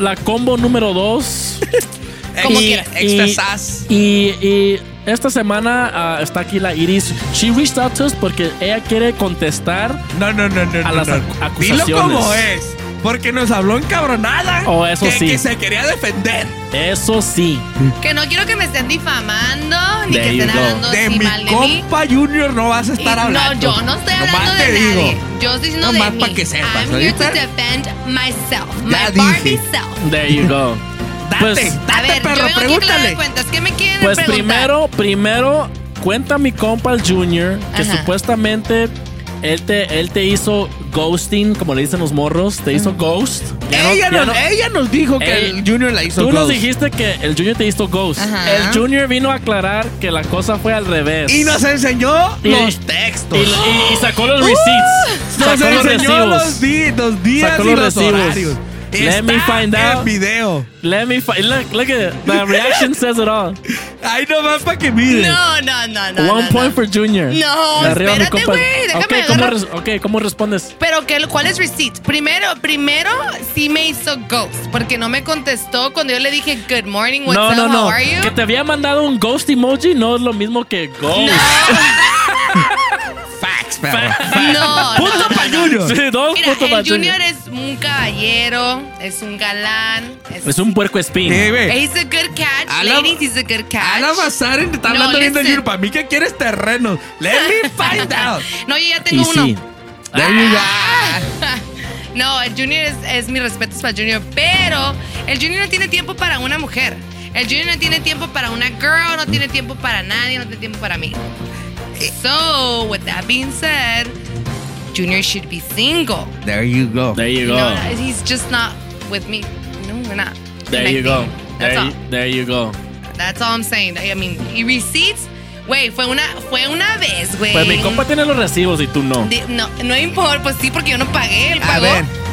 Speaker 1: la combo número 2.
Speaker 3: Como
Speaker 1: y,
Speaker 3: quieras.
Speaker 2: Extra
Speaker 1: y-
Speaker 2: sass.
Speaker 1: Y, y esta semana ah, está aquí la Iris. She reached out to us porque ella quiere contestar.
Speaker 2: No, no, no, no.
Speaker 1: A
Speaker 2: no,
Speaker 1: las
Speaker 2: no. Dilo
Speaker 1: acusaciones.
Speaker 2: como es. Porque nos habló encabronada.
Speaker 1: Oh, eso
Speaker 2: que,
Speaker 1: sí.
Speaker 2: Que se quería defender.
Speaker 1: Eso sí.
Speaker 3: Que no quiero que me estén difamando, ni
Speaker 1: There
Speaker 3: que estén hablando
Speaker 2: De mi
Speaker 3: mal de mí.
Speaker 2: compa Junior no vas a
Speaker 3: Y
Speaker 2: estar
Speaker 3: no,
Speaker 2: hablando.
Speaker 3: yo no estoy hablando
Speaker 2: Nomás
Speaker 3: de
Speaker 2: te
Speaker 3: nadie.
Speaker 2: digo.
Speaker 3: Yo estoy diciendo
Speaker 2: Nomás
Speaker 3: de
Speaker 2: pa'
Speaker 3: mí.
Speaker 2: que sepas,
Speaker 3: I'm here to defend myself,
Speaker 2: Ya
Speaker 3: my
Speaker 2: dije.
Speaker 3: Barbie self.
Speaker 1: There you go.
Speaker 2: Date,
Speaker 1: Pues-
Speaker 3: A
Speaker 2: date,
Speaker 3: ver,
Speaker 2: perro,
Speaker 3: yo vengo aquí a
Speaker 2: pregúntale.
Speaker 3: cuentas. ¿Qué me quieren
Speaker 1: Pues
Speaker 3: preguntar?
Speaker 1: primero, primero, cuenta mi compa el Junior que
Speaker 3: Ajá.
Speaker 1: supuestamente él te, él te hizo ghosting, como le dicen los morros, te hizo ghost. Ya no-
Speaker 2: ella,
Speaker 1: ya
Speaker 2: nos,
Speaker 1: no-
Speaker 2: ella nos dijo que
Speaker 1: Ey,
Speaker 2: el Junior la hizo
Speaker 1: Tú nos
Speaker 2: ghost.
Speaker 1: dijiste que el Junior te hizo ghost.
Speaker 2: Ajá.
Speaker 1: El Junior vino a aclarar que la cosa fue al revés.
Speaker 2: Y nos enseñó
Speaker 1: Y-
Speaker 2: los textos.
Speaker 1: Y, y- y sacó los
Speaker 2: Uh,
Speaker 1: receipts.
Speaker 2: nos
Speaker 1: sacó los
Speaker 2: enseñó
Speaker 1: recibos.
Speaker 2: los, di- los días
Speaker 1: Sacó
Speaker 2: y
Speaker 1: los
Speaker 2: los horarios.
Speaker 1: Let me find out.
Speaker 2: video.
Speaker 1: Let me find. Look, look at it. The reaction says it all.
Speaker 2: Ay, nomás para que mire.
Speaker 3: No, no, no, no.
Speaker 1: One
Speaker 3: no,
Speaker 1: point
Speaker 3: no.
Speaker 1: for Junior.
Speaker 3: No, espérate, güey, déjame
Speaker 1: Ok, ¿cómo, res- ok, ¿cómo respondes?
Speaker 3: Pero ¿qué, ¿cuál es receipt? Primero, primero sí me hizo ghost porque no me contestó cuando yo le dije good morning, what's
Speaker 1: no,
Speaker 3: up,
Speaker 1: no,
Speaker 3: how
Speaker 1: no.
Speaker 3: are you?
Speaker 1: Que te había mandado un ghost emoji no es lo mismo que ghost.
Speaker 3: No, No.
Speaker 1: Junior. Sí, dos
Speaker 3: Mira,
Speaker 1: puntos pa'
Speaker 3: el Junior
Speaker 1: Junior.
Speaker 3: es un caballero, es un galán, es
Speaker 1: Es un puerco espín.
Speaker 3: He's a good catch,
Speaker 2: Ala-
Speaker 3: ladies, he's a good catch.
Speaker 2: Ana Bazaren te está
Speaker 3: No,
Speaker 2: hablando bien de
Speaker 3: listen.
Speaker 2: Junior. Para mí que quieres terrenos. Let me find out.
Speaker 3: No, yo ya tengo
Speaker 2: Y
Speaker 3: uno.
Speaker 2: sí. There you go.
Speaker 3: No, el Junior es, es mi respeto para el Junior, pero el Junior no tiene tiempo para una mujer. El Junior no tiene tiempo para una girl, no tiene tiempo para nadie, no tiene tiempo para mí. So, with that being said, Junior should be single.
Speaker 2: There you go.
Speaker 1: There you
Speaker 3: No,
Speaker 1: go.
Speaker 3: he's just not with me. No, we're not.
Speaker 1: There you go.
Speaker 3: That's
Speaker 1: There,
Speaker 3: all.
Speaker 1: you, there you go.
Speaker 3: That's all I'm saying. I mean, y receipts, güey, fue una, fue una vez, güey.
Speaker 1: Pues mi compa tiene los recibos y tú no.
Speaker 3: Di- No, no importa, pues sí, porque yo no pagué, él pagó.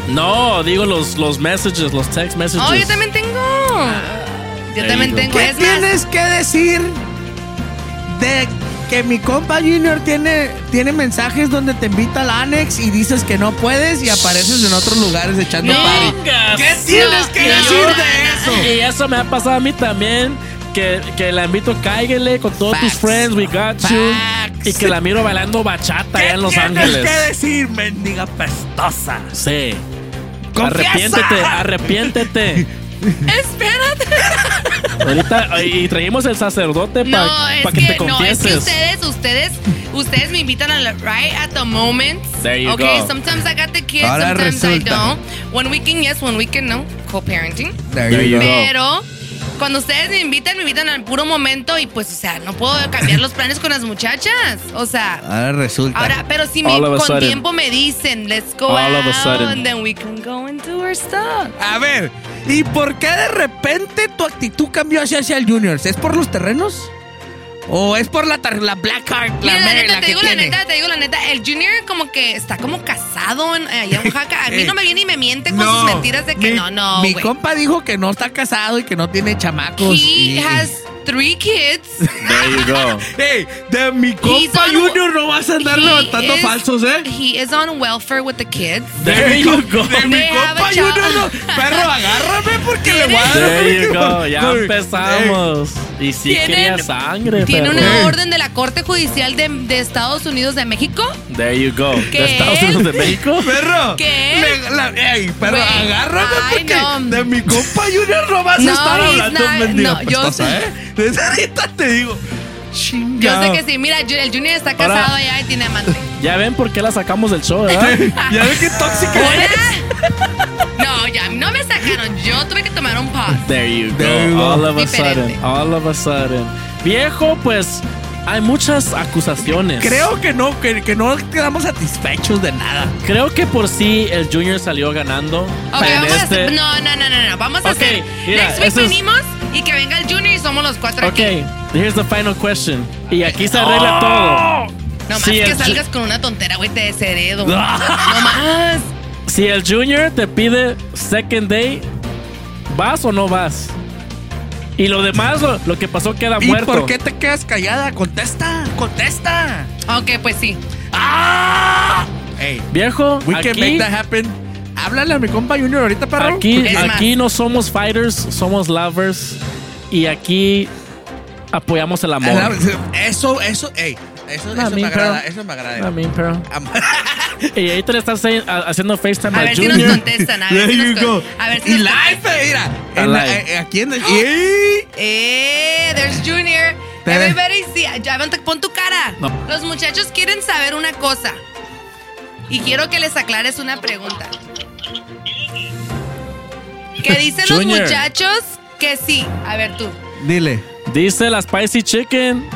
Speaker 1: No, digo los, los messages, los text messages.
Speaker 3: Oh, yo también tengo. Ah, yo
Speaker 1: There
Speaker 3: también
Speaker 1: you go.
Speaker 3: tengo.
Speaker 2: ¿Qué
Speaker 3: Es más,
Speaker 2: tienes que decir de que mi compa Junior tiene, tiene mensajes donde te invita al Annex y dices que no puedes y apareces en otros lugares echando party? ¿Qué tienes que decir de eso?
Speaker 1: Y eso me ha pasado a mí también. Que, que la invito, cáiguele con todos tus friends, we got you. Y que la miro bailando bachata allá en Los Ángeles.
Speaker 2: que decir, mendiga pestosa?
Speaker 1: Sí.
Speaker 2: ¡Confiesa!
Speaker 1: Arrepiéntete, arrepiéntete.
Speaker 3: espérate.
Speaker 1: Ahorita, y traímos el sacerdote para
Speaker 3: No, es
Speaker 1: que,
Speaker 3: que,
Speaker 1: te
Speaker 3: no, es que
Speaker 1: confieses.
Speaker 3: ustedes, ustedes, ustedes me invitan a la right at the moment.
Speaker 1: There you
Speaker 3: okay,
Speaker 1: go.
Speaker 3: sometimes I got the kids,
Speaker 2: Ahora
Speaker 3: sometimes I
Speaker 2: resulta.
Speaker 3: don't. One weekend yes, one weekend no. Co-parenting.
Speaker 2: There you go.
Speaker 3: Pero cuando ustedes me invitan, me invitan al puro momento y pues, o sea, no puedo cambiar los planes con las muchachas. O sea,
Speaker 2: Ahora resulta.
Speaker 3: ahora, pero si me, con
Speaker 1: sudden.
Speaker 3: tiempo me dicen, let's go
Speaker 1: All of a
Speaker 3: out,
Speaker 1: sudden.
Speaker 3: and then we can go and do our stuff.
Speaker 2: A ver, ¿y por qué de repente tu actitud cambió hacia, hacia el Juniors? ¿Es por los terrenos? ¿O es por la, la Black Card? La,
Speaker 3: Mira, la neta,
Speaker 2: la
Speaker 3: te digo la neta, te digo la neta, el Junior como que está como casado en, allá en Oaxaca. A mí
Speaker 2: Eh,
Speaker 3: no me viene y me miente con sus mentiras de que
Speaker 2: mi,
Speaker 3: no, no,
Speaker 2: Mi compa dijo que no está casado y que no tiene chamacos.
Speaker 3: He
Speaker 2: y-
Speaker 3: has three kids.
Speaker 1: There you go.
Speaker 2: Hey, de mi compa
Speaker 3: on-
Speaker 2: Junior no vas a andar
Speaker 3: He
Speaker 2: levantando
Speaker 3: is-
Speaker 2: falsos, ¿eh?
Speaker 3: He is on welfare with the kids.
Speaker 1: There you go.
Speaker 2: De mi compa. Junior no. Perro, agárrame porque le voy a dar.
Speaker 1: There you go. Ya empezamos. Y sí
Speaker 3: Tienen-
Speaker 1: quería sangre,
Speaker 3: Tiene
Speaker 1: perro.
Speaker 3: una orden de la Corte Judicial de, de Estados Unidos de México.
Speaker 1: There you go. ¿De Estados Unidos de México?
Speaker 2: Perro.
Speaker 3: ¿Qué?
Speaker 2: Le- la- perro, agárrame
Speaker 3: ay,
Speaker 2: porque
Speaker 3: no.
Speaker 2: de mi compa Junior no vas
Speaker 3: No,
Speaker 2: a estar hablando,
Speaker 3: not- no, yo sé.
Speaker 2: ¿eh? Desde ahorita te digo.
Speaker 3: Yo
Speaker 2: Chingado.
Speaker 3: sé que sí. Mira, yo- el Junior está casado
Speaker 1: Ahora-
Speaker 3: allá y tiene amante.
Speaker 1: Ya ven por qué la sacamos del show, ¿verdad?
Speaker 2: ya ves qué tóxica
Speaker 3: ¿Hola? No, ya no me sacaron. Yo tuve que tomar un pause.
Speaker 1: There you go.
Speaker 2: There you go.
Speaker 1: All of a
Speaker 3: Diferente.
Speaker 1: sudden. All of a sudden. Viejo, pues hay muchas acusaciones.
Speaker 2: Creo que no, que, que no quedamos satisfechos de nada.
Speaker 1: Creo que por sí el Junior salió ganando.
Speaker 3: Ok,
Speaker 1: en
Speaker 3: vamos a
Speaker 1: este-
Speaker 3: hacer. No, no, no, no, no. Vamos a
Speaker 1: Ok,
Speaker 3: hacer.
Speaker 1: mira,
Speaker 3: Next week
Speaker 1: eso es-
Speaker 3: venimos y que venga el Junior y somos los cuatro
Speaker 1: Ok,
Speaker 3: aquí.
Speaker 1: here's the final question. Y aquí se arregla todo.
Speaker 3: No más que salgas con una tontera, güey, te desheredo. no más.
Speaker 1: Si el Junior te pide second day, ¿vas o no vas? Y lo demás, lo, lo que pasó queda
Speaker 2: ¿Y
Speaker 1: muerto.
Speaker 2: por qué te quedas callada? Contesta, contesta.
Speaker 3: Ok, pues sí.
Speaker 2: ¡Ah! Hey,
Speaker 1: Viejo,
Speaker 2: we can
Speaker 1: aquí,
Speaker 2: make that happen. Háblale a mi compa Junior ahorita, perro.
Speaker 1: aquí,
Speaker 3: Es más.
Speaker 1: aquí no somos fighters, somos lovers. Y aquí apoyamos el amor.
Speaker 2: Eso, eso, ey. Eso, eso
Speaker 1: me
Speaker 2: me agrada, eso me agrada.
Speaker 1: Pero-
Speaker 2: Am-
Speaker 1: Y ahí te le estás haci- a- haciendo FaceTime
Speaker 3: A
Speaker 1: al
Speaker 3: ver si
Speaker 1: Junior.
Speaker 3: nos contestan. A ver
Speaker 2: There
Speaker 3: si
Speaker 2: you
Speaker 3: nos
Speaker 2: go.
Speaker 3: con- A ver si
Speaker 2: Y
Speaker 3: nos
Speaker 2: live, eh, mira.
Speaker 1: A
Speaker 2: En la-
Speaker 1: live.
Speaker 2: eh, aquí en el. ¡Ey!
Speaker 3: Eh, there's Junior. Everybody see. Ya, ven, pon tu cara.
Speaker 1: No.
Speaker 3: Los muchachos quieren saber una cosa. Y quiero que les aclares una pregunta. ¿Qué dicen los
Speaker 1: Junior.
Speaker 3: muchachos? Que sí. A ver tú.
Speaker 2: Dile.
Speaker 1: Dice la Spicy Chicken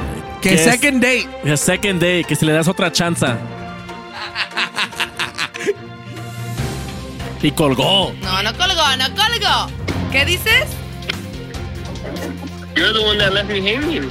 Speaker 2: Que
Speaker 1: es-
Speaker 2: second date.
Speaker 1: que second day, que si le das otra chance. Y colgó.
Speaker 3: No, no colgó, no colgó. ¿Qué dices?
Speaker 28: You're the one that left me hanging.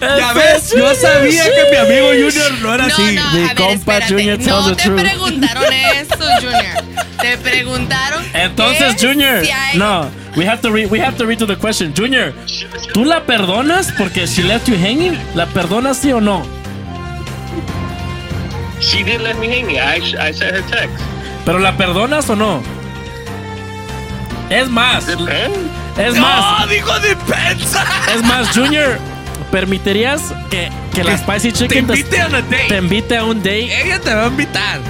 Speaker 2: Ya ves, yo sabía que mi amigo Junior no era así.
Speaker 3: No,
Speaker 1: Mi
Speaker 3: ver,
Speaker 1: compa
Speaker 3: espérate.
Speaker 1: Junior tells
Speaker 3: No
Speaker 1: the
Speaker 3: te
Speaker 1: truth.
Speaker 3: preguntaron eso, Junior. Te preguntaron.
Speaker 1: Entonces, Junior,
Speaker 3: si él-
Speaker 1: no, we have to read, we have to read to the question. Junior, ¿tú la perdonas porque she left you hanging? ¿La perdonas sí o no?
Speaker 28: She did let me hanging. I, I sent her text.
Speaker 1: ¿Pero la perdonas o no? Es más, es más,
Speaker 2: No, dijo defensa.
Speaker 1: es más, Junior, ¿permitirías que, que la Spicy
Speaker 2: Te
Speaker 1: Chicken
Speaker 2: invite a una date.
Speaker 1: te invite a un date?
Speaker 2: Ella te va a invitar.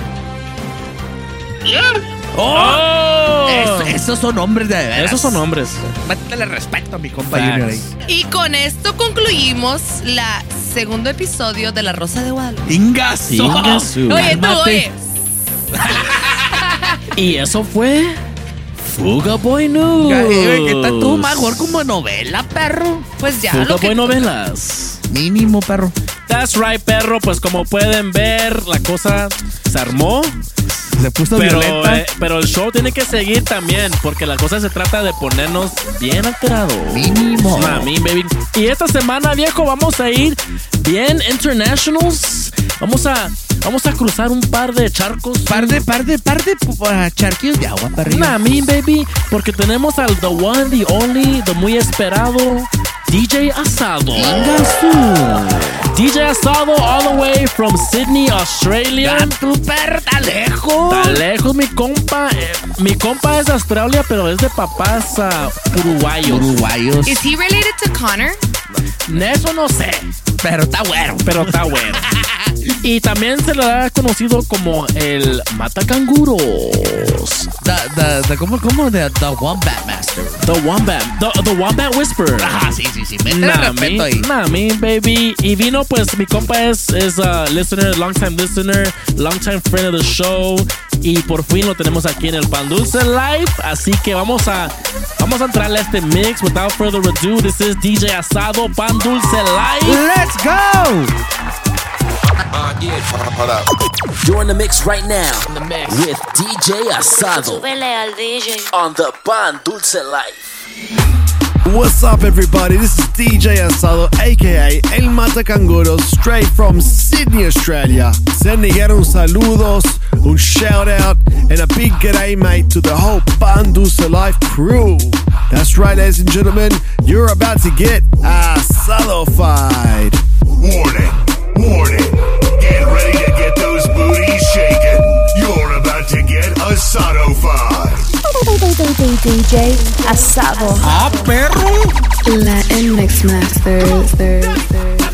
Speaker 28: Yeah.
Speaker 1: ¡Oh!
Speaker 2: Es- esos son hombres de veras.
Speaker 1: Esos son hombres.
Speaker 2: Métele respeto a mi compa.
Speaker 3: Y con esto concluimos la segundo episodio de La Rosa de Guadalupe.
Speaker 2: Ingazo.
Speaker 1: Ingazo.
Speaker 3: Oye, tú, oye.
Speaker 1: Y eso fue Fuga Boy News.
Speaker 2: ¿Qué tal tú, mejor como novela, perro?
Speaker 3: Pues ya,
Speaker 1: Fuga
Speaker 3: lo que
Speaker 1: Boy Novelas.
Speaker 2: Mínimo, perro.
Speaker 1: That's right, perro. Pues como pueden ver, la cosa se armó.
Speaker 2: Se puso
Speaker 1: Pero,
Speaker 2: violenta.
Speaker 1: eh, pero el show tiene que seguir también, porque la cosa se trata de ponernos bien alterados.
Speaker 2: Mínimo.
Speaker 1: Mami, baby. Y esta semana, viejo, vamos a ir bien internationals. Vamos a, vamos a cruzar un par de charcos.
Speaker 2: Par de, par de, par de uh, charquillos de agua, perrillo.
Speaker 1: Mami, baby, porque tenemos al the one, the only, the muy esperado DJ Asado. DJ Asado all the way from Sydney, Australia.
Speaker 2: perro está lejos.
Speaker 1: Está lejos mi compa. eh, mi compa es de Australia, pero es de papás ah, uruguayos.
Speaker 2: Uruguayos.
Speaker 3: Is he related to Connor?
Speaker 1: Eso no sé,
Speaker 2: Pero está güero.
Speaker 1: pero está bueno. Y también se le ha conocido como el Matacanguros.
Speaker 2: The, the, the, ¿Cómo, cómo? The, the Wombat Master.
Speaker 1: The Wombat. The, the Wombat Whisperer.
Speaker 2: Ajá, sí, sí, sí.
Speaker 1: Me,
Speaker 2: ahí.
Speaker 1: nah, me, baby. Y vino, pues, mi compa es, es uh, listener, long time listener, long time friend of the show. Y por fin lo tenemos aquí en el Pan Dulce Live. Así que vamos a, vamos a entrarle a este mix. Without further ado, this is DJ Asado, Pan Dulce Live.
Speaker 2: Let's go.
Speaker 29: You're in the mix right now mix. with DJ Asado
Speaker 9: DJ.
Speaker 29: on the Pan Dulce Life.
Speaker 30: What's up, everybody? This is DJ Asado, aka El Mata Canguro, straight from Sydney, Australia. Sending out un saludos, un shout out, and a big g'day, mate, to the whole Bandusa Life crew. That's right, ladies and gentlemen, you're about to get Asado-fied.
Speaker 31: Warning, warning. Get ready to get those booties shaking. You're about to get Asado-fied.
Speaker 32: DJ Asado.
Speaker 2: Ah, perro.
Speaker 32: Latin Mix Master.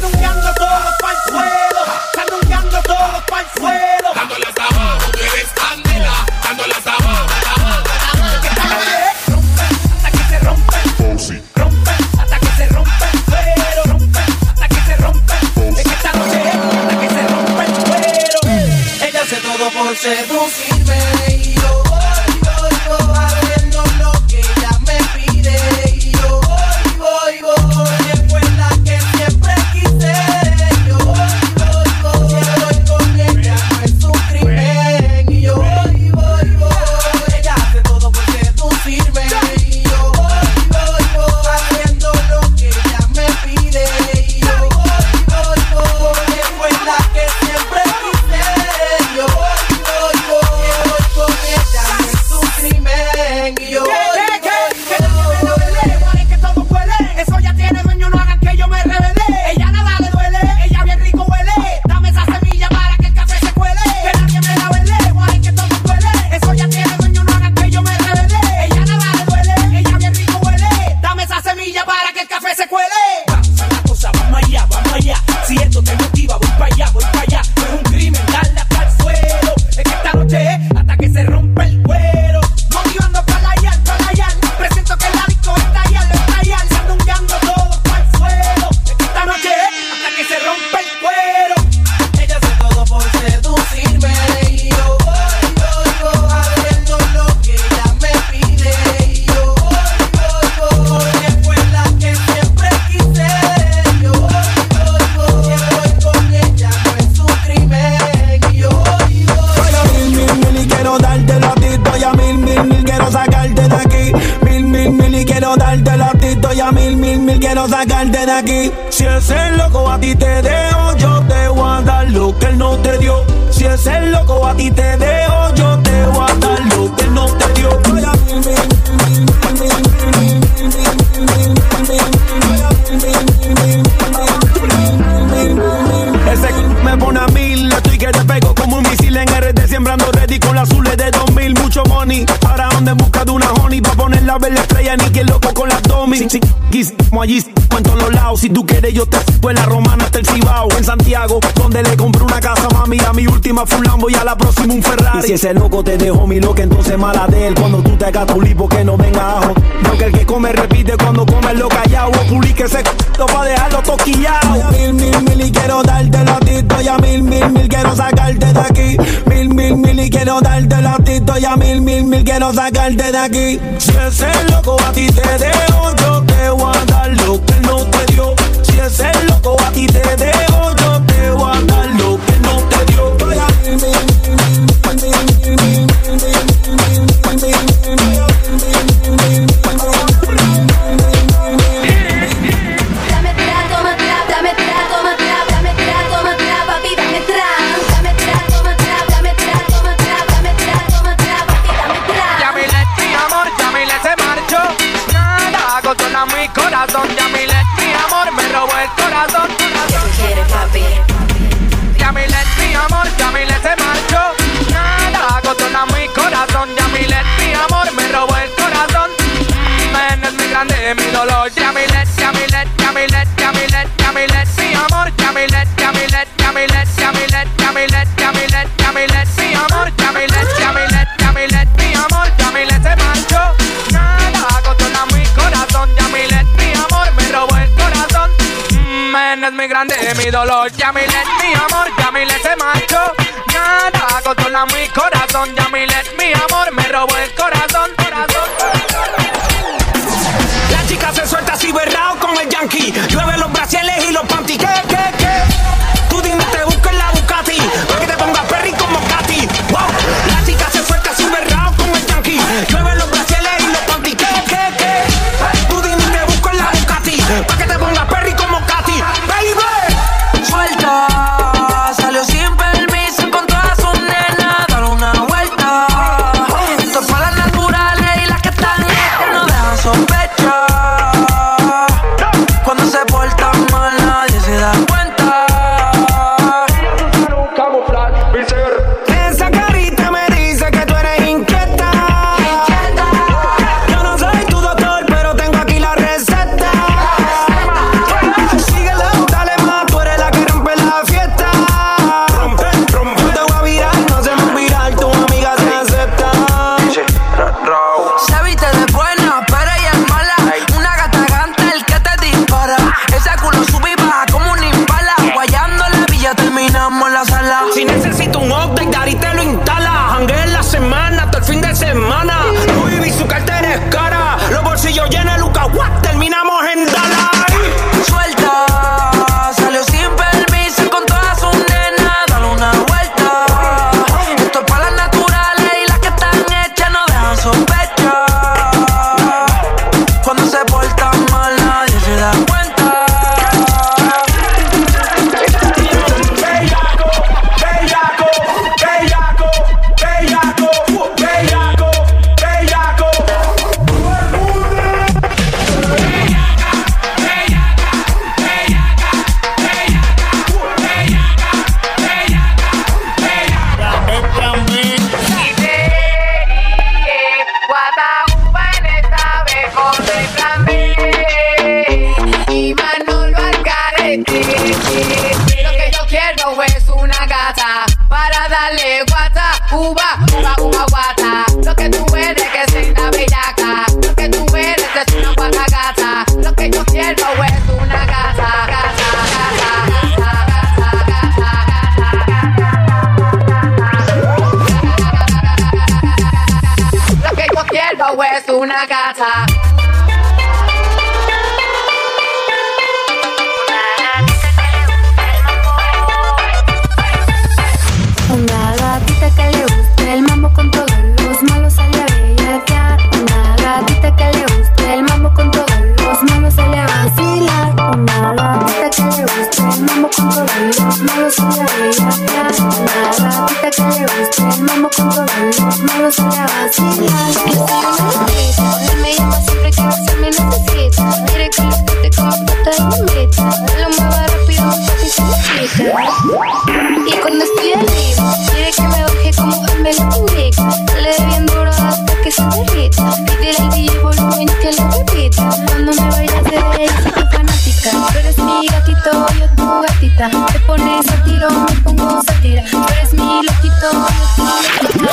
Speaker 8: corazón, Yamilet, mi amor, me robó el corazón.
Speaker 33: ¿Qué tú quieres, papi?
Speaker 8: Yamilet, mi amor, Yamilet se marchó. Nada, controla mi corazón, Yamilet, mi amor, me robó el corazón. Men es mi grande, mi dolor. Yamilet, Yamilet, Yamilet, Yamilet, Yamilet, mi amor, Yamilet, Yamilet, Yamilet, Yamilet, Yamilet. es muy grande mi dolor. Yamilet, mi amor, Yamilet se marchó. Nada, controla mi corazón. Yamilet, mi amor, me robó el corazón.
Speaker 20: ooh, ooh.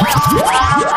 Speaker 20: Yeah.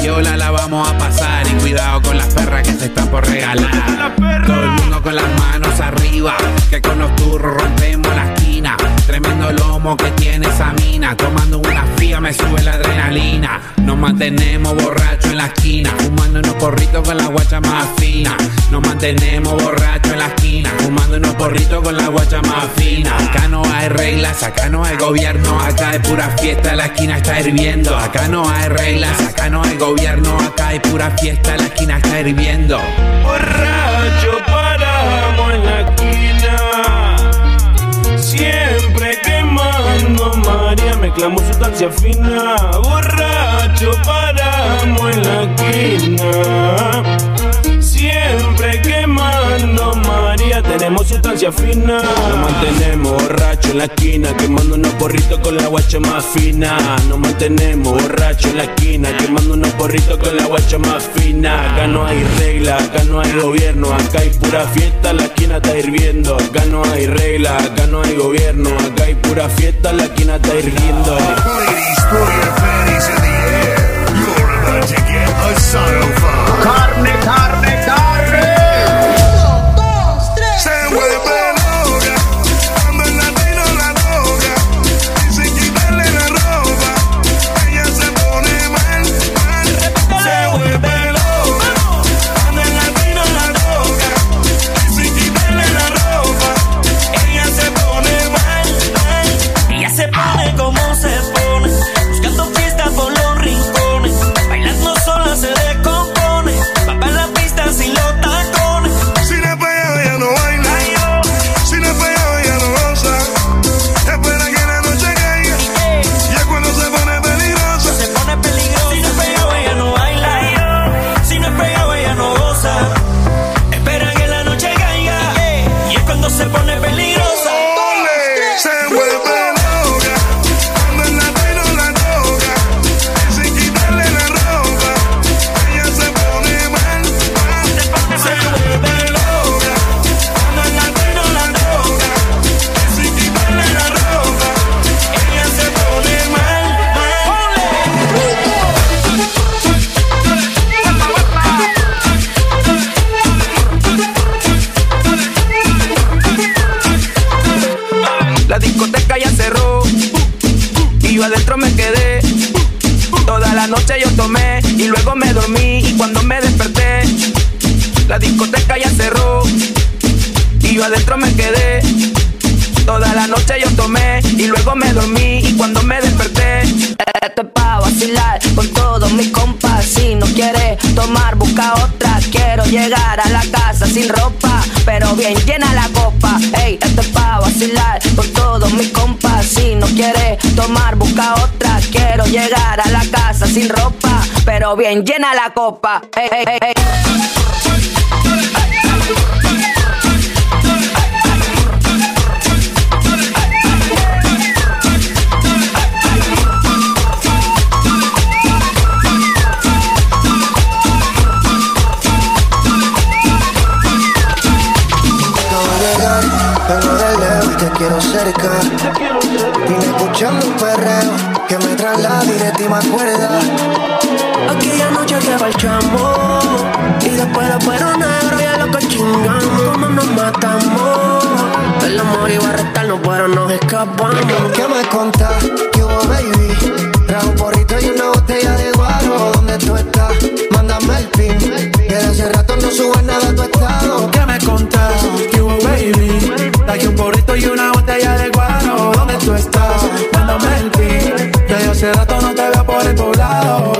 Speaker 20: Piola la vamos a pasar y cuidado con las perras que se están por regalar. Todo el mundo con las manos arriba, que con los turros rompemos la esquina. Tremendo lomo que tiene esa mina, tomando una fría me sube la adrenalina. Mantenemos borrachos en la esquina, fumando unos porritos con la guacha más fina. Nos mantenemos borrachos en la esquina, fumando unos porritos con la guacha más fina. Acá no hay reglas, acá no hay gobierno, acá es pura fiesta, la esquina está hirviendo. Acá no hay reglas, acá no hay gobierno, acá hay pura fiesta, la esquina está hirviendo.
Speaker 19: Borracho paramos en la esquina Siempre quemando María Mezclamos sustancia fina Borracho paramos en la esquina. Siempre quemando María Tenemos sustancia fina. Nos mantenemos borracho en la esquina Quemando unos porritos con la guacha más fina. Nos mantenemos borracho en la esquina Quemando unos porritos con la guacha más fina. Acá no hay regla, acá no hay gobierno Acá hay pura fiesta, la esquina está hirviendo. Acá no hay regla, acá no hay gobierno Acá hay pura fiesta, la esquina está hirviendo.
Speaker 31: Throw your You're about to get a sonophone.
Speaker 14: Carne, carne, carne.
Speaker 31: Sin ropa,
Speaker 27: pero bien llena la copa. Quiero
Speaker 34: cerca. Vine escuchando un perreo que me traslada y de ti me acuerda.
Speaker 5: Aquella noche que marchamos y después de perro negro ya lo que chingamos, como nos matamos. El amor iba a restarnos, pero nos escapamos.
Speaker 34: ¿Qué me contás? ¿Qué hubo, baby? Hace rato no
Speaker 5: te veo por el poblado.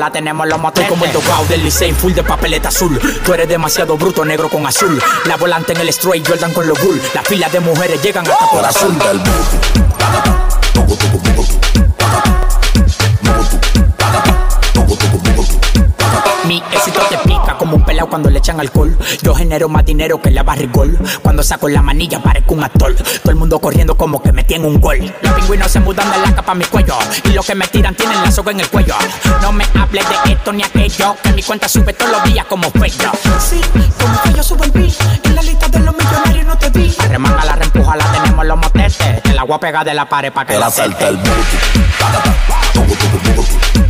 Speaker 35: La
Speaker 36: tenemos los.
Speaker 21: Estoy como el dogao del Licey, full de papeleta azul. Tú eres demasiado bruto, negro con azul. La volante en el straight, Jordan con los bull. Las filas de mujeres llegan hasta por azul. Mi cuando le echan alcohol. Yo genero más dinero que la barrigol. Cuando saco la manilla parezco un actor. Todo el mundo corriendo como que me tiene un gol. Los pingüinos se mudan de la capa a mi cuello. Y los que me tiran tienen la soga en el cuello. No me hables de esto ni aquello. Que mi cuenta sube todos los días como fuego.
Speaker 5: Sí, como que yo subo el beat. En la lista de los millonarios no te vi.
Speaker 36: Remanga la reempuja, la tenemos los motetes. El agua pega de la pared pa' que la salte el
Speaker 4: Hoy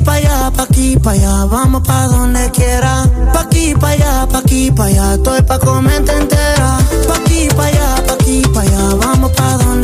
Speaker 37: pa' allá, pa' aquí, pa' allá, vamos pa' donde quiera. Pa' aquí, pa' allá, pa' aquí, pa' allá, estoy pa' comerte entera. Pa' aquí, pa' allá, pa' aquí, pa' allá, vamos pa' donde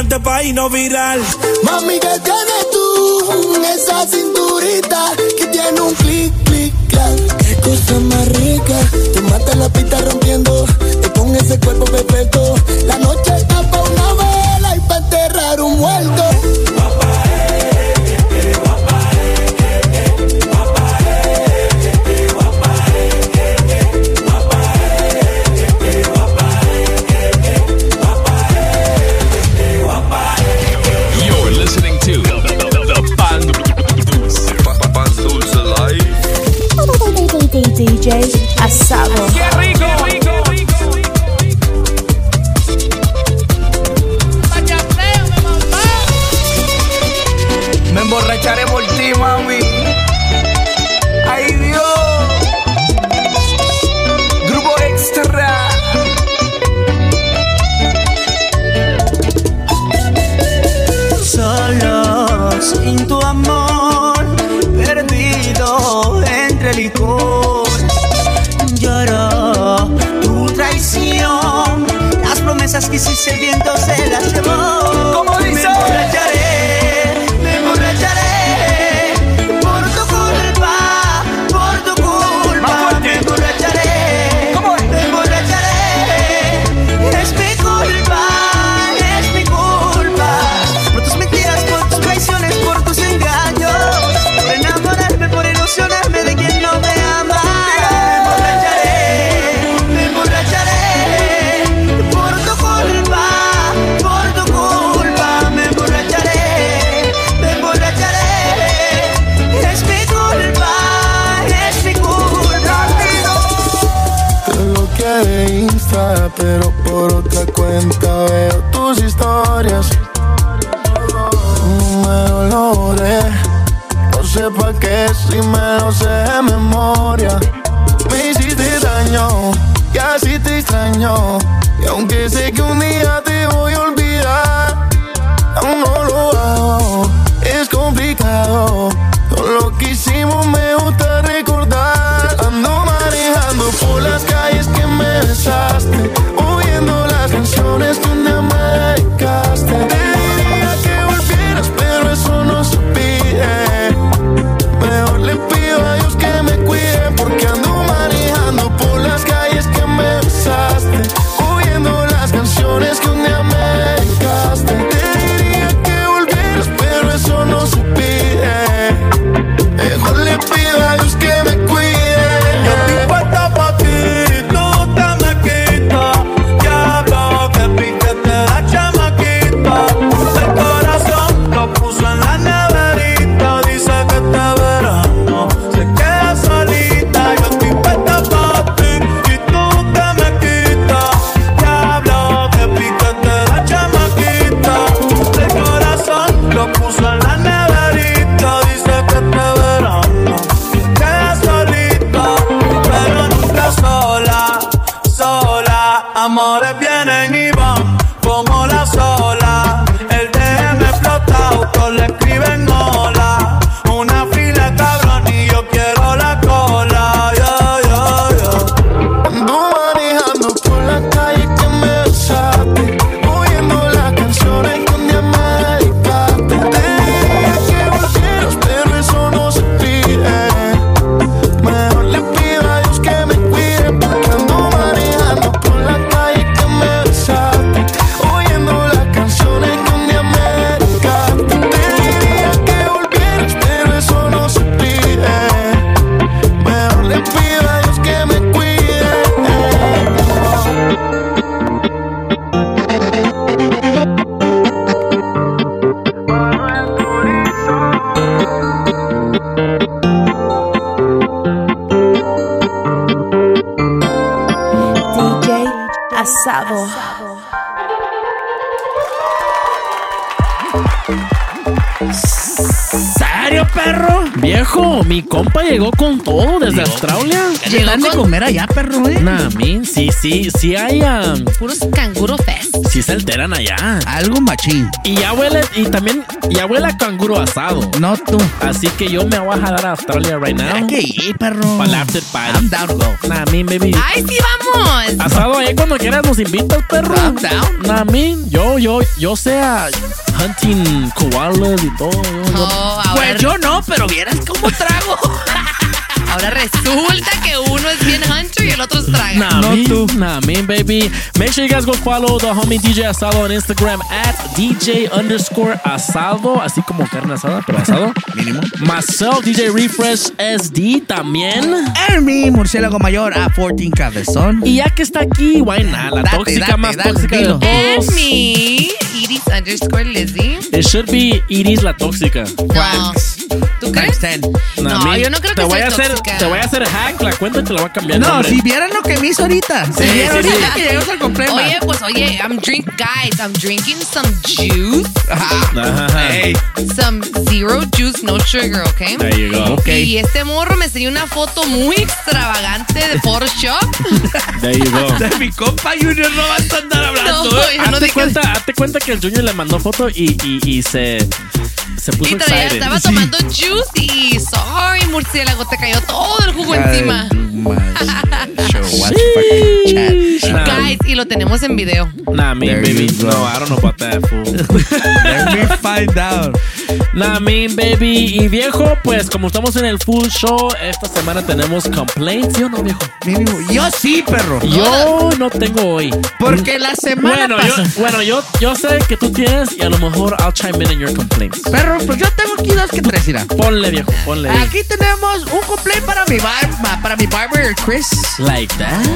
Speaker 37: cante pa'
Speaker 19: no viral.
Speaker 37: Mami, ¿qué tienes tú? Esa cinturita que tiene un clic, clic, clac. Qué cosa más rica. Tú matas la pista rompiendo. Te con ese cuerpo perfecto. La noche
Speaker 14: ¿Qué
Speaker 38: te
Speaker 2: dan de comer allá, perro, eh?
Speaker 1: Nah, min, sí, sí, sí hay. um,
Speaker 39: Puros canguro fest.
Speaker 1: sí se alteran allá.
Speaker 2: Algo machín.
Speaker 1: Y ya huele, y también, ya huele a canguro asado.
Speaker 2: No tú.
Speaker 1: Así que yo me voy a jalar a Australia right now.
Speaker 2: Que ir, perro.
Speaker 1: Para el after party.
Speaker 2: I'm down go.
Speaker 1: Nah, min, baby.
Speaker 39: ¡Ay, sí, vamos!
Speaker 1: Asado ahí cuando quieras nos invitas, perro.
Speaker 2: I'm down.
Speaker 1: Nah, min, yo, yo, yo sea hunting koalas y todo. yo- yo-
Speaker 39: Oh,
Speaker 2: Pues yo no, pero vieras cómo trago.
Speaker 39: ahora resulta que uno es bien hunter y el otro es traga.
Speaker 1: Nah,
Speaker 2: No
Speaker 1: me,
Speaker 2: tú.
Speaker 1: nah, me, baby. Make sure you guys go follow the homie DJ Asado on Instagram at DJ underscore Asado, así como carne asada, pero asado.
Speaker 2: Mínimo.
Speaker 1: Myself, DJ Refresh SD también.
Speaker 2: Mi murciélago mayor a 14 cabezón.
Speaker 1: Y ya que está aquí, why not? La
Speaker 2: Date,
Speaker 1: tóxica
Speaker 2: date,
Speaker 1: más
Speaker 2: dale,
Speaker 1: tóxica de
Speaker 39: And
Speaker 1: todos.
Speaker 39: me, Iris underscore Lizzie.
Speaker 1: It should be Iris la tóxica.
Speaker 39: No. ¿Tú crees?
Speaker 2: Times 10.
Speaker 1: Nah,
Speaker 39: No,
Speaker 1: me-
Speaker 39: yo no creo
Speaker 1: te
Speaker 39: que
Speaker 1: voy
Speaker 39: soy
Speaker 1: a hacer,
Speaker 39: tóxica.
Speaker 1: Te voy a hacer hack la cuenta y te la voy a cambiar.
Speaker 2: No, si vieran lo que me hizo ahorita. Si
Speaker 1: Sí,
Speaker 2: vieran
Speaker 1: sí,
Speaker 2: ahorita
Speaker 1: sí.
Speaker 2: que llegamos al complejo.
Speaker 39: Oye, pues oye, I'm drink guys, I'm drinking some juice,
Speaker 1: Ajá.
Speaker 2: Hey.
Speaker 39: some zero juice, no sugar, okay?
Speaker 1: There you go.
Speaker 2: Ok.
Speaker 39: Y este morro me enseñó una foto muy extravagante de Photoshop.
Speaker 1: There you go.
Speaker 2: De mi compa Junior no vas a andar hablando.
Speaker 39: No,
Speaker 2: ¿eh?
Speaker 39: yo no
Speaker 1: hazte,
Speaker 39: dije-
Speaker 1: cuenta, hazte cuenta que el Junior le mandó foto y, y, y se, se puso
Speaker 39: Y todavía
Speaker 1: excited.
Speaker 39: estaba tomando juice y sorry, murciélago, te cayó todo el jugo
Speaker 2: Ay,
Speaker 39: encima.
Speaker 2: Show, what the fucking chat.
Speaker 1: Nah,
Speaker 39: Guys, y lo tenemos en video.
Speaker 1: Nah, me,
Speaker 2: There
Speaker 1: baby.
Speaker 2: you go.
Speaker 1: No, I don't know about that, fool.
Speaker 2: Let me find out.
Speaker 1: nah, me, baby. Y viejo, pues como estamos en el full show, esta semana tenemos complaints, ¿sí o no, viejo?
Speaker 2: Mínimo. Yo sí, perro.
Speaker 1: Yo no tengo hoy.
Speaker 2: Porque la semana
Speaker 1: Bueno, yo,
Speaker 2: pasada.
Speaker 1: bueno yo, yo sé que tú tienes y a lo mejor I'll chime in on your complaints.
Speaker 2: Perro, pues yo tengo aquí dos que tres, mira.
Speaker 1: Ponle, viejo, ponle.
Speaker 2: Aquí tenemos un complaint para mi bar, ma- para mi barber Chris.
Speaker 1: Like that?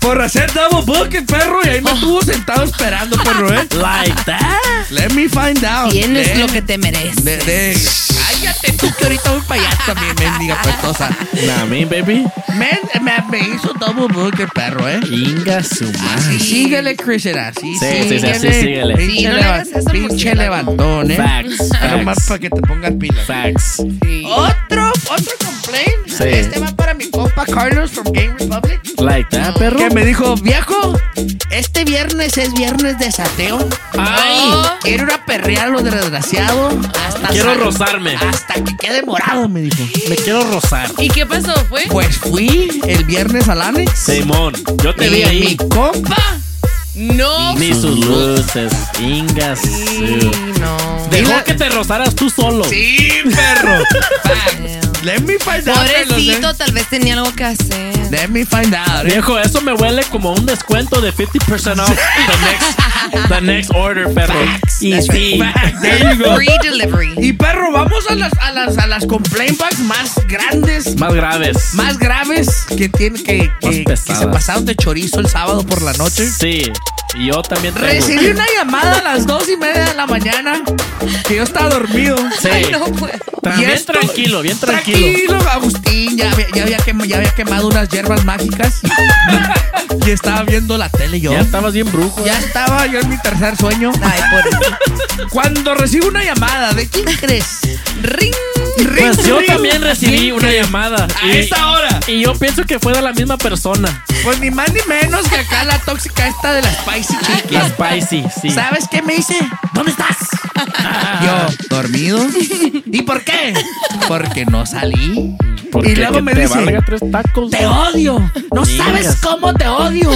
Speaker 2: Por hacer double booking, perro, y ahí me estuvo sentado esperando, perro, eh.
Speaker 1: Like that?
Speaker 2: Let me find out.
Speaker 39: Tienes
Speaker 2: De-
Speaker 39: lo que te mereces.
Speaker 2: de, de- Cállate tú que ahorita voy para allá también, mendiga pestosa.
Speaker 1: Nah, me, baby.
Speaker 2: Men, me, me hizo double booking, perro, eh.
Speaker 1: Inga su madre.
Speaker 2: Así síguele, Chris, era así.
Speaker 1: Sí, sí, sí, así síguele.
Speaker 2: Pinche,
Speaker 39: Sí,
Speaker 2: levantón, eh.
Speaker 1: Facts,
Speaker 2: Pero más
Speaker 1: facts.
Speaker 2: para que te pongas pilas.
Speaker 1: Facts.
Speaker 39: Sí.
Speaker 2: Otro, otro
Speaker 1: Sí.
Speaker 2: Este va para mi compa Carlos from Game Republic.
Speaker 1: Like that, perro.
Speaker 2: Que me dijo, viejo, este viernes es viernes de sateo.
Speaker 1: Ay.
Speaker 2: Quiero ir a perrear lo desgraciado. Hasta
Speaker 1: Quiero
Speaker 2: sal-
Speaker 1: rozarme.
Speaker 2: Hasta que quede morado, me dijo.
Speaker 1: Me quiero rozar.
Speaker 39: ¿Y qué pasó? ¿Fue?
Speaker 2: Pues fui el viernes al Anex.
Speaker 1: Simón, yo te
Speaker 2: y
Speaker 1: vi
Speaker 2: mi
Speaker 1: ahí.
Speaker 2: compa.
Speaker 39: No.
Speaker 1: Ni sus luces. Inga su.
Speaker 39: Sí, no.
Speaker 1: Dejó que te rozaras tú solo.
Speaker 2: Sí, perro. Let me find out.
Speaker 39: Pobrecito,
Speaker 2: eh.
Speaker 39: tal vez tenía algo que hacer.
Speaker 2: Let me find out. eh.
Speaker 1: Viejo, eso me huele como un descuento de 50% off the next, the next order, perro. Y
Speaker 2: That's
Speaker 1: sí.
Speaker 2: right. There you go.
Speaker 39: Free delivery.
Speaker 2: Y perro, vamos a las, a las, a las complaint bags más grandes,
Speaker 1: Más graves.
Speaker 2: más graves que tienen que,
Speaker 1: Más
Speaker 2: que, que se pasaron de chorizo el sábado por la noche.
Speaker 1: Sí. Y yo también tengo.
Speaker 2: Recibí una llamada a las dos y media de la mañana que yo estaba dormido.
Speaker 1: Sí.
Speaker 39: Ay, no puedo.
Speaker 1: Bien
Speaker 2: esto-
Speaker 1: tranquilo, bien tranquilo.
Speaker 2: Tranquilo, Agustín. Ya, había- ya, había quem- ya había quemado unas hierbas mágicas. y estaba viendo la tele yo.
Speaker 1: Ya estabas bien brujo.
Speaker 2: Ya estaba yo en mi tercer sueño.
Speaker 39: Ay, por
Speaker 2: Cuando recibo una llamada, ¿de quién crees?
Speaker 39: Ring.
Speaker 2: Ring,
Speaker 1: Pues yo
Speaker 2: ring.
Speaker 1: también recibí
Speaker 2: ¿Quién
Speaker 1: una llamada.
Speaker 2: A
Speaker 1: Y-
Speaker 2: esa hora.
Speaker 1: Y yo pienso que fue de la misma persona.
Speaker 2: Pues ni más ni menos que acá la tóxica esta de la Spicy Chicken.
Speaker 1: La Spicy, sí.
Speaker 2: ¿Sabes qué me dice? ¿Dónde estás? Yo, dormido. ¿Y por qué? Porque no salí.
Speaker 1: Porque
Speaker 2: y luego
Speaker 1: que
Speaker 2: me
Speaker 1: te
Speaker 2: dice,
Speaker 1: valga tres tacos.
Speaker 2: te odio. No
Speaker 1: Digas.
Speaker 2: sabes cómo te odio.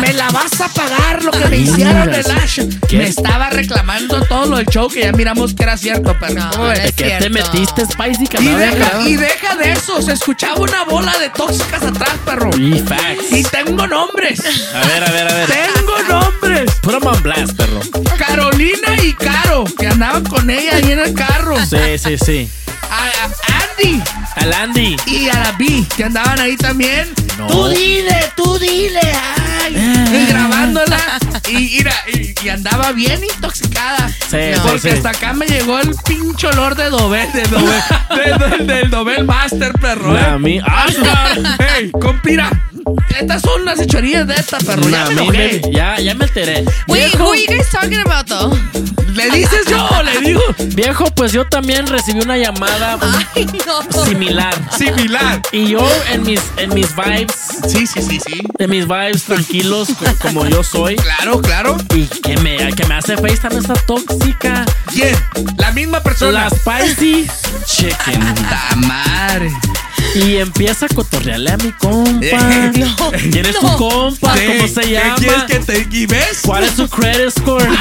Speaker 2: Me la vas a pagar lo que me hicieron el Ash.
Speaker 1: ¿Qué?
Speaker 2: Me estaba reclamando todo lo del show que ya miramos que era cierto, pero
Speaker 39: No, es
Speaker 1: ¿Qué te metiste, Spicy? Que
Speaker 2: Y
Speaker 1: me
Speaker 2: deja, y deja de eso, se escuchaba una bola de tóxicas atrás, perro.
Speaker 1: Y facts.
Speaker 2: Y tengo nombres.
Speaker 1: A ver, a ver, a ver.
Speaker 2: Tengo nombres.
Speaker 1: Put 'em on blast, perro.
Speaker 2: Carolina y Caro, que andaban con ella ahí en el carro.
Speaker 1: Sí, sí, sí.
Speaker 2: A, a Andy
Speaker 1: Al Andy.
Speaker 2: y a la B, que andaban ahí también.
Speaker 1: No.
Speaker 2: Tú dile, tú dile. Ay. Y grabándola. Y, mira, y, y andaba bien intoxicada.
Speaker 1: Sí, sí,
Speaker 2: Porque
Speaker 1: sí.
Speaker 2: hasta acá me llegó el pinche olor de Dobel, de Dobel, de- del- del Dobel Master, perro.
Speaker 1: A
Speaker 2: ¿eh?
Speaker 1: mí.
Speaker 2: ¡Hey, compira! Estas son las hechorías de esta, perro.
Speaker 1: Nah,
Speaker 2: ya me
Speaker 1: me-
Speaker 2: enojé.
Speaker 1: me- ya, ya me enteré.
Speaker 39: Wait, who are you guys talking about though?
Speaker 2: ¿Le dices yo o le digo?
Speaker 1: Viejo, pues yo también recibí una llamada
Speaker 39: Ay, no.
Speaker 1: similar.
Speaker 2: Similar.
Speaker 1: Y yo en mis, en mis vibes,
Speaker 2: Sí, sí, sí, sí.
Speaker 1: en mis vibes tranquilos, co- como yo soy.
Speaker 2: Claro, claro.
Speaker 1: Y que me, que me hace FaceTime esa tóxica.
Speaker 2: ¿Quién? La misma persona.
Speaker 1: La spicy chicken.
Speaker 2: ¡Ta madre!
Speaker 1: Y empieza a cotorrearle a mi compa. ¿Quién es tu compa?
Speaker 2: Sí,
Speaker 1: ¿Cómo se
Speaker 2: ¿qué
Speaker 1: llama?
Speaker 2: quieres que te y ves?
Speaker 1: ¿Cuál es su credit score?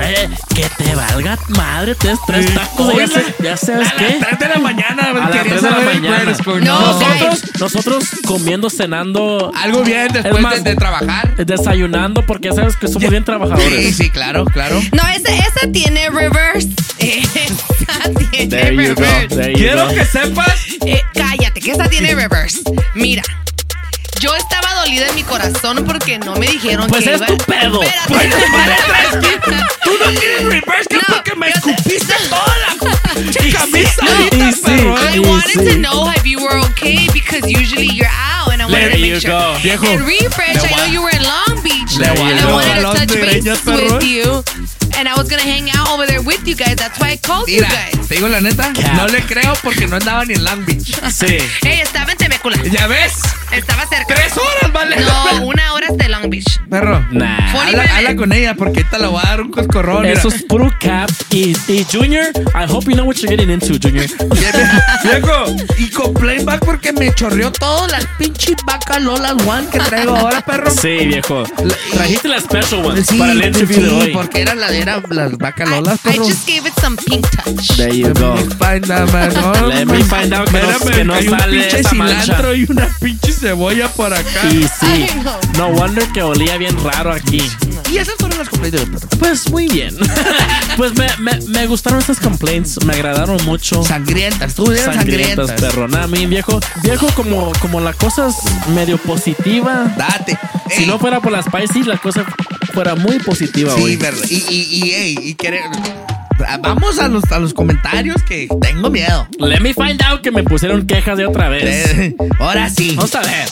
Speaker 1: Eh, que te valga madre, te des tres tacos.
Speaker 2: Oye,
Speaker 1: ya sabes
Speaker 2: a
Speaker 1: qué.
Speaker 2: las 3 de la mañana
Speaker 1: A las
Speaker 2: quería
Speaker 1: 3 de la mañana.
Speaker 39: No,
Speaker 1: nosotros, nosotros comiendo, cenando.
Speaker 2: Algo bien después
Speaker 1: más,
Speaker 2: de, de trabajar.
Speaker 1: Desayunando, porque ya sabes que somos bien trabajadores.
Speaker 2: Sí, sí, claro, claro.
Speaker 39: No, esa, esa tiene reverse. Esa tiene
Speaker 1: There you go,
Speaker 39: reverse.
Speaker 1: there you
Speaker 2: Quiero
Speaker 1: go.
Speaker 2: que sepas.
Speaker 39: Eh, cállate, que esa tiene reverse. Mira. Yo estaba dolida en mi corazón porque no me dijeron
Speaker 1: Pues
Speaker 39: que
Speaker 1: es
Speaker 39: iba...
Speaker 1: tu pedo.
Speaker 39: Espérate.
Speaker 2: Pues, Tú no tienes reverse que
Speaker 39: No,
Speaker 2: porque me
Speaker 39: te-
Speaker 2: escupiste toda la camisa
Speaker 1: No,
Speaker 2: ahorita,
Speaker 1: y sí.
Speaker 2: perro.
Speaker 39: I wanted
Speaker 1: sí.
Speaker 39: to know if you were okay because usually you're out and I wanted to make sure.
Speaker 1: go.
Speaker 2: Viejo,
Speaker 39: And refresh, I know
Speaker 2: voy a-
Speaker 39: you were in Long Beach
Speaker 2: le voy a
Speaker 39: and I
Speaker 2: dar
Speaker 39: wanted to touch with you. And I was gonna hang out over there with you guys. That's why I called
Speaker 2: Mira,
Speaker 39: you guys.
Speaker 2: te digo la neta,
Speaker 1: Cap.
Speaker 2: no le creo porque no andaba ni en Long Beach.
Speaker 1: Sí.
Speaker 39: Hey, estaba en Temecula.
Speaker 2: ¿Ya ves?
Speaker 39: Estaba cerca.
Speaker 2: Tres horas, vale.
Speaker 39: No, una hora hasta Long Beach.
Speaker 2: Perro.
Speaker 1: Nah.
Speaker 2: Habla, habla con ella porque ahorita le voy a dar un coscorrón.
Speaker 1: Eso es puro cap. Y, y Junior, I hope you know what you're getting into, Junior.
Speaker 2: Viejo, y con playback porque me chorreó todo las pinches vaca Lola One que traigo ahora, perro.
Speaker 1: Sí, viejo. Trajiste la special one
Speaker 2: Sí,
Speaker 1: para el interview de
Speaker 2: sí,
Speaker 1: hoy.
Speaker 2: porque era la era las vaca Lolas,
Speaker 39: I
Speaker 2: perro.
Speaker 39: just gave it some pink touch.
Speaker 1: There you go.
Speaker 2: Find out, man. No,
Speaker 1: Let me find out que no-
Speaker 2: Espérame,
Speaker 1: que no
Speaker 2: hay un pinche
Speaker 1: esa mancha.
Speaker 2: cilantro y una pinche cebolla por acá.
Speaker 1: Y sí.
Speaker 39: Ay, no.
Speaker 1: No wonder que olía bien raro aquí.
Speaker 2: Y esas fueron las complaints del perro.
Speaker 1: Pues muy bien. pues me, me, me gustaron estas complaints. Me agradaron mucho.
Speaker 2: Sangrientas, estuvieron
Speaker 1: Sangrientas,
Speaker 2: sangrientas.
Speaker 1: perro. Nada, mi viejo. Viejo, como, como la cosa es medio positiva.
Speaker 2: Date.
Speaker 1: Si no fuera por las spicy, la cosa fuera muy positiva
Speaker 2: Sí,
Speaker 1: hoy.
Speaker 2: verdad. Y, y, y, ey, y quere- Vamos a los, a los comentarios que tengo miedo.
Speaker 1: Let me find out que me pusieron quejas de otra vez.
Speaker 2: Eh, Ahora sí.
Speaker 1: Vamos a ver.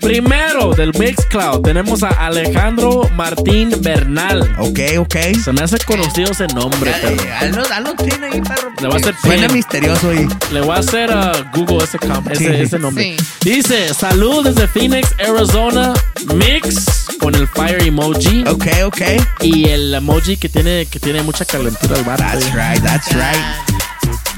Speaker 1: Primero del Mixcloud tenemos a Alejandro Martín Bernal.
Speaker 2: Ok, ok.
Speaker 1: Se me hace conocido ese nombre,
Speaker 2: Eh,
Speaker 1: perro.
Speaker 2: Hazlo, hazlo tiene ahí, perro.
Speaker 1: Le voy a hacer
Speaker 2: Suena
Speaker 1: pin.
Speaker 2: misterioso y.
Speaker 1: Le voy a hacer a Google ese, com- ese,
Speaker 2: Sí.
Speaker 1: ese nombre.
Speaker 39: Sí.
Speaker 1: Dice, salud desde Phoenix, Arizona, mix con el fire emoji
Speaker 2: Ok, ok.
Speaker 1: y el emoji que tiene, que tiene mucha calentura al bar.
Speaker 2: That's right, that's right.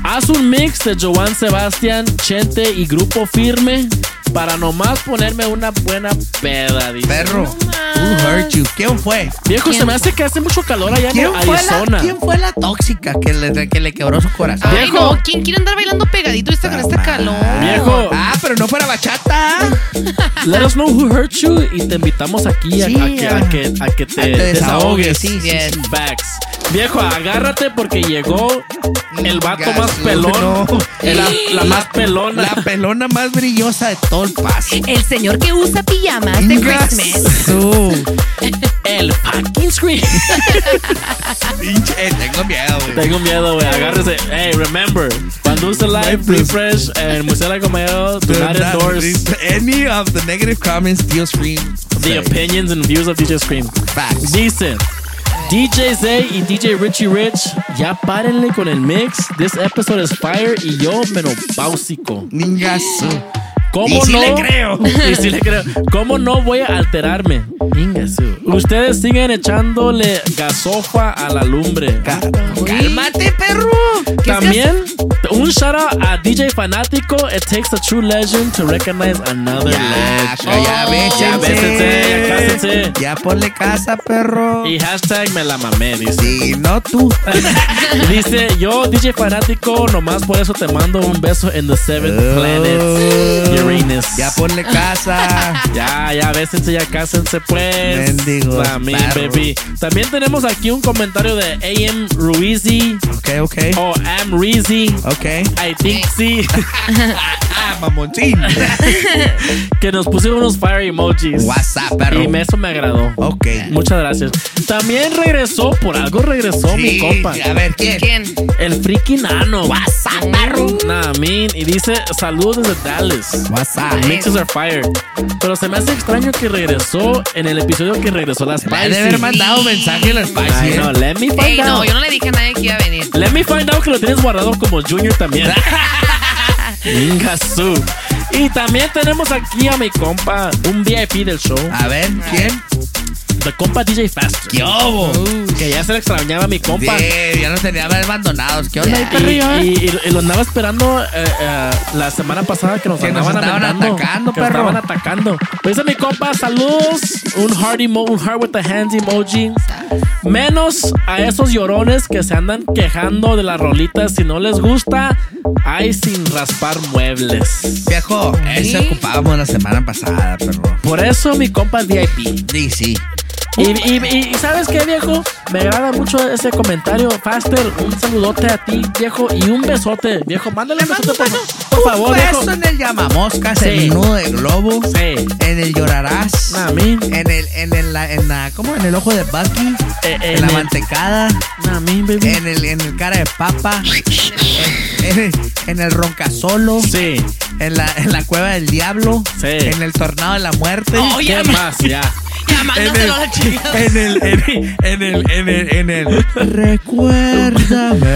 Speaker 1: Haz un mix de Joan Sebastián, Chente y Grupo Firme para nomás ponerme una buena peda, dice.
Speaker 2: Perro. Who hurt you? ¿Quién fue?
Speaker 1: Viejo, se me hace que hace mucho calor allá en
Speaker 2: ¿Quién fue,
Speaker 1: Arizona.
Speaker 2: la, ¿Quién fue la tóxica que le, que le quebró su corazón?
Speaker 39: Ay, no, ¿quién quiere andar bailando pegadito ahorita con este calor?
Speaker 1: Viejo,
Speaker 2: Ah, pero no fuera bachata.
Speaker 1: let us know who hurt you y te invitamos aquí a,
Speaker 2: Sí,
Speaker 1: a que, a, que, a que te,
Speaker 2: te
Speaker 1: desahogues.
Speaker 2: sí,
Speaker 39: Yes.
Speaker 1: Viejo, agárrate porque llegó el vato más pelón.
Speaker 2: no.
Speaker 1: La, la más pelona.
Speaker 2: La pelona más brillosa de todo el
Speaker 39: señor que usa pijamas de Christmas.
Speaker 1: El fucking screen.
Speaker 2: Pinche, eh, tengo miedo, güey.
Speaker 1: Tengo miedo, güey. Agárrese. Hey, remember. Cuando use live, refresh, and Murciélago Mayo do
Speaker 2: Do
Speaker 1: not endorse
Speaker 2: Any of the negative comments, Steel Scream.
Speaker 1: the opinions and views of DJ Scream.
Speaker 2: Facts.
Speaker 1: Dice. DJ Zay y DJ Richie Rich, ya párenle con el mix. This episode is fire y yo menopáusico.
Speaker 2: Ningazo.
Speaker 1: ¿Cómo
Speaker 2: Y sí
Speaker 1: no?
Speaker 2: le creo.
Speaker 1: Y sí le creo. ¿Cómo no voy a alterarme? Ustedes siguen echándole gasofa a la lumbre.
Speaker 2: Cálmate, perro.
Speaker 1: También, un shout out a DJ Fanático. It takes a true legend to recognize another
Speaker 2: Ya,
Speaker 1: legend.
Speaker 2: ya ves,
Speaker 1: Ya bésense, ya cásense.
Speaker 2: Ya ponle casa, perro.
Speaker 1: Y hashtag me la mamé, dice.
Speaker 2: Sí, no tú.
Speaker 1: Dice, yo, DJ Fanático, nomás por eso te mando un beso en the seventh
Speaker 2: Oh.
Speaker 1: planet, Uranus.
Speaker 2: Ya ponle casa.
Speaker 1: Ya, ya, bésense, ya cásense, pues.
Speaker 2: Mendigos perros.
Speaker 1: baby. También tenemos aquí un comentario de AM Ruizy.
Speaker 2: Ok, ok.
Speaker 1: O Am Reezy.
Speaker 2: Ok.
Speaker 1: I think sí.
Speaker 2: ah, mamoncín.
Speaker 1: que nos pusieron unos fire emojis.
Speaker 2: WhatsApp, perro.
Speaker 1: Y me- eso me agradó.
Speaker 2: Ok.
Speaker 1: Muchas gracias. También regresó, por algo regresó mi compa.
Speaker 2: A ver, ¿quién?
Speaker 3: ¿Quién?
Speaker 1: El friki nano.
Speaker 2: WhatsApp, perro.
Speaker 1: Nah, mean. Y dice, saludos desde Dallas.
Speaker 2: WhatsApp.
Speaker 1: Mixes are fire. Pero se me hace extraño que regresó en el episodio que regresó las
Speaker 2: Me ha de haber mandado mensaje a la Spicy.
Speaker 1: Ay,
Speaker 2: ¿eh?
Speaker 1: no, let me find
Speaker 3: Ey, no,
Speaker 1: out.
Speaker 3: yo no le dije a nadie que iba a venir.
Speaker 1: Let me find out que lo tienes guardado como Junior también. Ingasu. Y también tenemos aquí a mi compa, un VIP del show.
Speaker 2: A ver, ¿quién?
Speaker 1: De compa DJ Faster.
Speaker 2: ¿Qué hubo?
Speaker 1: Que ya se le extrañaba a mi compa.
Speaker 2: Sí, ya nos tenía abandonados. ¿Qué onda ahí,
Speaker 1: Y,
Speaker 2: perrillo? eh?
Speaker 1: y- y- y lo andaba esperando eh, eh, la semana pasada que nos
Speaker 2: Que nos
Speaker 1: andaban,
Speaker 2: estaban
Speaker 1: aventando,
Speaker 2: atacando,
Speaker 1: que
Speaker 2: perro.
Speaker 1: estaban atacando. Pues dice mi compa, saludos. Un heart, emo- un heart with the hands emoji. Menos a esos llorones que se andan quejando de las rolitas. Si no les gusta, hay sin raspar muebles.
Speaker 2: Viejo, ese ocupábamos la semana pasada, perro.
Speaker 1: Por eso mi compa es VIP.
Speaker 2: Sí, sí.
Speaker 1: Y, y- y- ¿sabes qué, viejo? Me agrada mucho ese comentario. Faster, un saludote a ti, viejo, y un besote, viejo. Mándale un besote, por, por favor,
Speaker 2: Un
Speaker 1: viejo.
Speaker 2: beso en el llamamoscas,
Speaker 1: Sí.
Speaker 2: en el nudo de globo,
Speaker 1: Sí.
Speaker 2: en el llorarás, en el, en el, la- en la, ¿cómo? En el ojo de Bucky,
Speaker 1: Eh,
Speaker 2: en,
Speaker 1: en
Speaker 2: la
Speaker 1: el-
Speaker 2: mantecada,
Speaker 1: Nah, mean, baby.
Speaker 2: en el, en el cara de papa, en, en el, en el roncasolo,
Speaker 1: Sí.
Speaker 2: en la, en la cueva del diablo,
Speaker 1: Sí.
Speaker 2: en el tornado de la muerte.
Speaker 3: Oh,
Speaker 1: ¿Qué
Speaker 3: ya,
Speaker 1: más? Ya.
Speaker 3: Ya,
Speaker 2: en el, en el, en el, en el, en el, en el, recuérdame.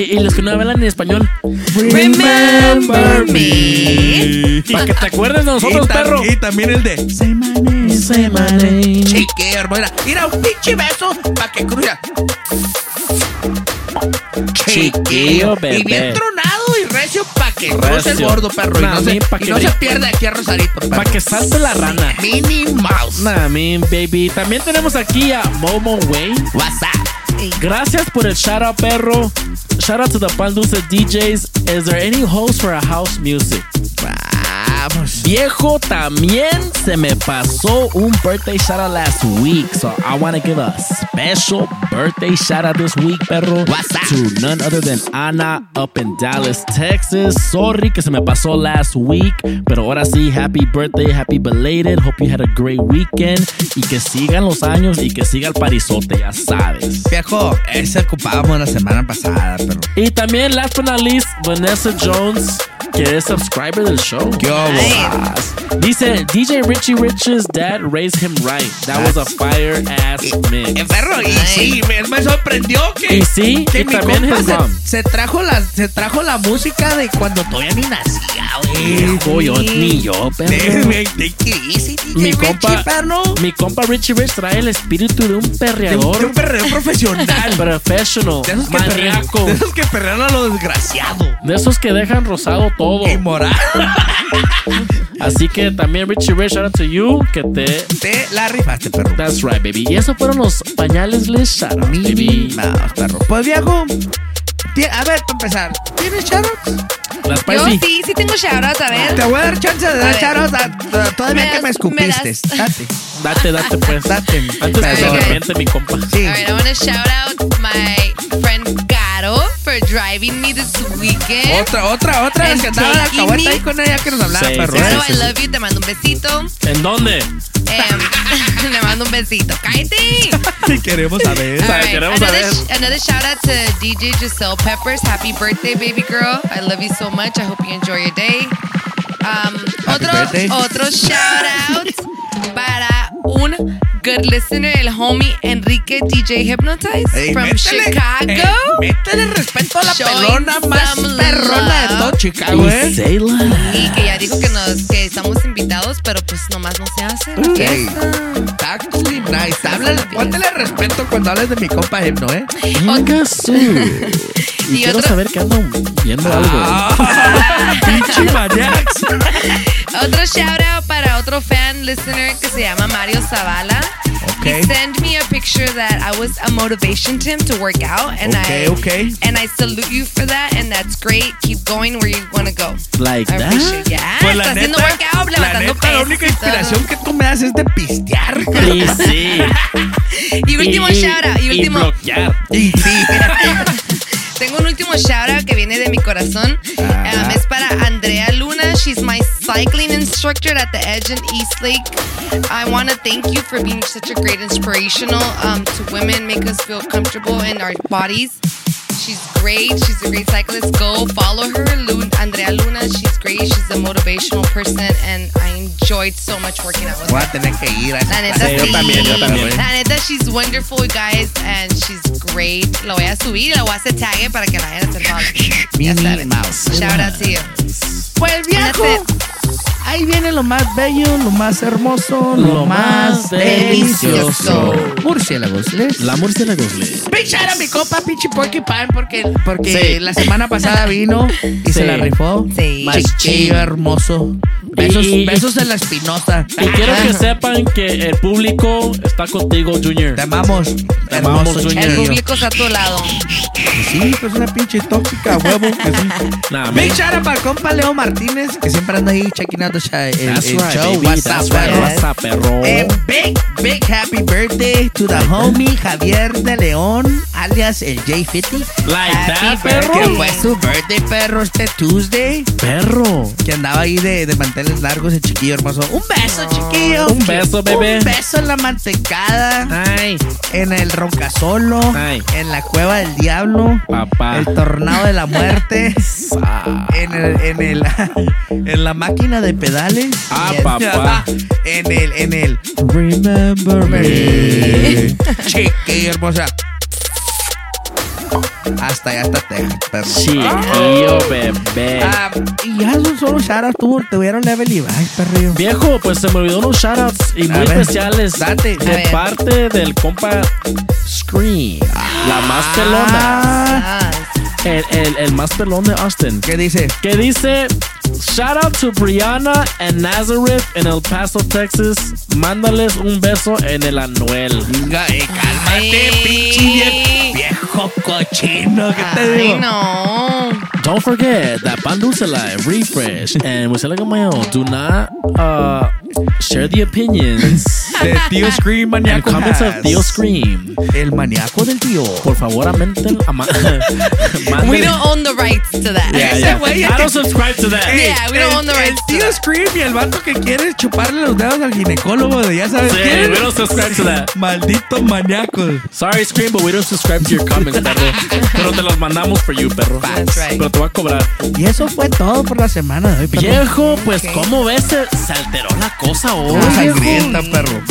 Speaker 1: Y, y- y los que no hablan en español,
Speaker 2: Remember
Speaker 3: me.
Speaker 1: para que te acuerdes de nosotros,
Speaker 2: y,
Speaker 1: perro.
Speaker 2: y también el de my name. Chique, hermana. Mira, un pinche beso para que cruya.
Speaker 1: Chiquillo, bebé.
Speaker 2: Y bien tronado y recio para que cruce el gordo, perro. Y no, se,
Speaker 1: pa'
Speaker 2: y
Speaker 1: que
Speaker 2: no
Speaker 1: brin-
Speaker 2: se pierda aquí a Rosarito, perro.
Speaker 1: Para que salte la rana.
Speaker 2: Minnie Mouse.
Speaker 1: Nah, mean, baby. También tenemos aquí a Momo Way.
Speaker 2: WhatsApp.
Speaker 1: Gracias por el shout out, perro. Shout out to the Pan Dulce DJs. Is there any host for a house music?
Speaker 2: Vamos.
Speaker 1: Viejo, también se me pasó un birthday shout out last week. So I want to give a special birthday shout out this week, perro.
Speaker 2: What's up?
Speaker 1: To none other than Ana up in Dallas, Texas. Sorry que se me pasó last week. Pero ahora sí, happy birthday, happy belated. Hope you had a great weekend. Y que sigan los años y que siga el parizote, ya sabes.
Speaker 2: Viejo, ese ocupábamos la semana pasada, perro.
Speaker 1: Y también, last but not least, Vanessa Jones, que es subscriber del show.
Speaker 2: ¿Qué hubo?
Speaker 1: Dice, DJ Richie Rich's dad raised him right. That was a fire ass mix.
Speaker 2: Eh, perro, y sí, me, me sorprendió que,
Speaker 1: Y sí,
Speaker 2: que
Speaker 1: y
Speaker 2: mi
Speaker 1: también
Speaker 2: compa
Speaker 1: his
Speaker 2: se,
Speaker 1: mom.
Speaker 2: se trajo la, se trajo la música de cuando todavía ni nacía, güey.
Speaker 1: Yo, ni yo, perro. Mi compa,
Speaker 2: perro.
Speaker 1: mi compa Richie Rich trae el espíritu de un perreador.
Speaker 2: de un perreo profesional.
Speaker 1: Professional,
Speaker 2: De esos, que perrean,
Speaker 1: maníaco.
Speaker 2: de esos que perrean a lo desgraciado.
Speaker 1: De esos que dejan rosado todo.
Speaker 2: Inmoral.
Speaker 1: Así que también Richie Rich, shout out to you, que te
Speaker 2: Te la rifaste, perro.
Speaker 1: That's right, baby. Y esos fueron los pañales Les out, baby.
Speaker 2: Mouse, perro. Pues viejo, a ver, para empezar, ¿tienes shoutouts?
Speaker 1: Las
Speaker 3: Yo sí, sí tengo shoutouts, a ver.
Speaker 2: Te voy a dar chance de
Speaker 3: A
Speaker 2: dar
Speaker 3: ver.
Speaker 2: shoutouts a- a- todavía
Speaker 3: Me
Speaker 2: que me escupiste.
Speaker 3: me
Speaker 2: Date.
Speaker 1: Date, date, pues.
Speaker 2: Date.
Speaker 1: Antes que se arrepiente mi compa.
Speaker 2: Sí.
Speaker 3: All right, I want to shout out my friend Driving me this weekend.
Speaker 2: Otra, otra, otra.
Speaker 3: And
Speaker 2: que andaba la
Speaker 3: me-
Speaker 2: ahí con ella que nos hablaba,
Speaker 1: Sí,
Speaker 2: perro.
Speaker 1: sí,
Speaker 2: ¿eh?
Speaker 1: Sí,
Speaker 3: I love you, te mando un besito.
Speaker 1: ¿En dónde?
Speaker 3: Em, le mando un besito. ¡Cállate!
Speaker 2: Queremos saber.
Speaker 3: Right,
Speaker 1: queremos
Speaker 3: another,
Speaker 1: saber.
Speaker 3: sh- another shout out to DJ Giselle Peppers. Happy birthday, baby girl. I love you so much. I hope you enjoy your day. Um, otro,
Speaker 2: birthday.
Speaker 3: otro shout out para un good listener, el homie Enrique DJ Hypnotize
Speaker 2: Ey,
Speaker 3: from
Speaker 2: métele,
Speaker 3: Chicago.
Speaker 2: eh, métele respeto a la
Speaker 3: Showing
Speaker 2: pelona más perrona de todo Chicago, ¿eh?
Speaker 1: Y Zayla.
Speaker 3: Y que ya dijo que, nos, que estamos invitados, pero pues nomás no se hace. la
Speaker 2: Ey,
Speaker 3: fiesta.
Speaker 2: Está muy nice. Háblale, póntele respeto cuando hables de mi compa Hipno, ¿eh?
Speaker 1: Venga, sí. Y,
Speaker 3: Y
Speaker 1: quiero
Speaker 3: otro-
Speaker 1: saber que ando viendo algo.
Speaker 2: Ah, Pinche maniacs.
Speaker 3: Otro shout out para otro fan listener que se llama Mario Zavala.
Speaker 2: Okay.
Speaker 3: He sent me a picture that I was a motivation to him to work out, and
Speaker 2: Okay,
Speaker 3: I
Speaker 2: okay.
Speaker 3: and I salute you for that, and that's great. Keep going where you want to go.
Speaker 1: Like
Speaker 3: I
Speaker 1: that?
Speaker 3: Yeah,
Speaker 2: Pues la neta,
Speaker 3: workout,
Speaker 2: la neta, la única inspiración que tú me das es de pistear.
Speaker 1: Sí, sí.
Speaker 3: Y último
Speaker 1: Y-
Speaker 3: shout out. Y,
Speaker 1: y
Speaker 3: último.
Speaker 1: bloquear.
Speaker 2: Y sí.
Speaker 3: Tengo un último shout out que viene de mi corazón. Um, es para Andrea She's my cycling instructor at the Edge in Eastlake. I want to thank you for being such a great inspirational um, to women, make us feel comfortable in our bodies. She's great. She's a great cyclist. Go follow her, Lu- Andrea Luna. She's great. She's a motivational person, and I enjoyed so much working out with
Speaker 2: Voy
Speaker 3: her.
Speaker 2: a tener que ir a esa
Speaker 3: La neta, sí.
Speaker 1: yo también, yo también.
Speaker 3: La neta, she's wonderful, guys, and she's great. Lo voy a subir y lo voy a hacer tag para que la vayan a hacer follow. Ya
Speaker 2: Minnie
Speaker 3: saben.
Speaker 2: Mouse.
Speaker 3: Shout out to you.
Speaker 2: Pues viejo,
Speaker 3: That's
Speaker 2: ahí viene lo más bello, lo más hermoso, lo,
Speaker 1: Lo
Speaker 2: más
Speaker 1: más
Speaker 2: delicioso. Murciélagos, ¿les?
Speaker 1: La murciélago.
Speaker 2: Big shout a mi compa pinche Porcupine porque, porque
Speaker 1: Sí.
Speaker 2: la semana pasada vino y se
Speaker 1: Sí.
Speaker 2: la rifó.
Speaker 3: Sí.
Speaker 2: Chiquillo hermoso. Besos,
Speaker 1: Y-
Speaker 2: besos en la espinosa.
Speaker 1: Y quiero que sepan que el público está contigo, Junior.
Speaker 2: Te amamos.
Speaker 1: Te amamos,
Speaker 2: hermoso
Speaker 1: Junior.
Speaker 3: El público está a tu lado.
Speaker 2: Sí, pues una pinche tóxica, huevo. que sí. Big out para compa Leo Martínez, que siempre anda ahí checking out the show,
Speaker 1: That's right,
Speaker 2: show.
Speaker 1: baby.
Speaker 2: What's
Speaker 1: That's
Speaker 2: up,
Speaker 1: right.
Speaker 2: perro?
Speaker 1: What's up, perro?
Speaker 2: Big, big happy birthday to the homie Javier de León, alias el J50.
Speaker 1: Like
Speaker 3: Happy
Speaker 1: that, perro.
Speaker 2: Que fue su birthday, perro, este Tuesday.
Speaker 1: Perro.
Speaker 2: Que andaba ahí de, de manteles largos, el chiquillo hermoso. Un beso, chiquillo.
Speaker 1: Un beso, bebé.
Speaker 2: Un beso en la mantecada.
Speaker 1: Ay,
Speaker 2: En el roncasolo.
Speaker 1: Ay.
Speaker 2: En la cueva del diablo.
Speaker 1: papá.
Speaker 2: El tornado de la muerte. en el, en el, en la máquina de pedales.
Speaker 1: Ah,
Speaker 2: Yes.
Speaker 1: papá.
Speaker 2: En el, en el Remember Me. Chiquilla hermosa. Hasta allá hasta Texas.
Speaker 1: Chiquillo, bebé.
Speaker 2: Ah, y ya son solo shoutouts, tú tuvieron level y ay, perrillo.
Speaker 1: Viejo, pues se me olvidó unos shoutouts y
Speaker 2: A
Speaker 1: muy
Speaker 2: ver,
Speaker 1: especiales
Speaker 2: date.
Speaker 1: de
Speaker 3: ver.
Speaker 1: parte del compa Scream, la más pelona,
Speaker 2: Ah,
Speaker 1: el, el, el más pelón de Austin,
Speaker 2: ¿Qué dice?
Speaker 1: que dice Shout out to Brianna and Nazareth en El Paso, Texas. Mándales un beso en el anuel.
Speaker 2: Venga, eh, cálmate,
Speaker 3: Ay.
Speaker 2: pinche viejo cochino. ¿Qué te
Speaker 3: Ay, no.
Speaker 1: Don't forget that Pan Dulce Live, Refresh, and Murcielago Mayo do not uh, share the opinions
Speaker 2: De tío Scream
Speaker 1: and
Speaker 2: maníaco.
Speaker 1: comments of
Speaker 2: has.
Speaker 1: Theo Scream.
Speaker 2: El maníaco del tío.
Speaker 1: Por favor, amenten, ama-
Speaker 3: We don't own the rights to that.
Speaker 1: Yeah, yeah. I don't subscribe to that.
Speaker 3: Yeah, we don't
Speaker 2: el,
Speaker 3: own the
Speaker 2: el tío
Speaker 3: that.
Speaker 2: Scream y el vato que quiere chuparle los dedos al ginecólogo de ya sabes
Speaker 1: Sí,
Speaker 2: quién.
Speaker 1: we don't subscribe to that.
Speaker 2: Malditos maníacos.
Speaker 1: Sorry, Scream, but we don't subscribe to your comments, perro. Pero te los mandamos for you, perro.
Speaker 3: That's right.
Speaker 1: Pero te voy a cobrar.
Speaker 2: Y eso fue todo por la semana de hoy, perro.
Speaker 1: Viejo, pues,
Speaker 3: Ok.
Speaker 1: ¿cómo ves? Se, alteró la cosa hoy,
Speaker 2: sangrienta, perro.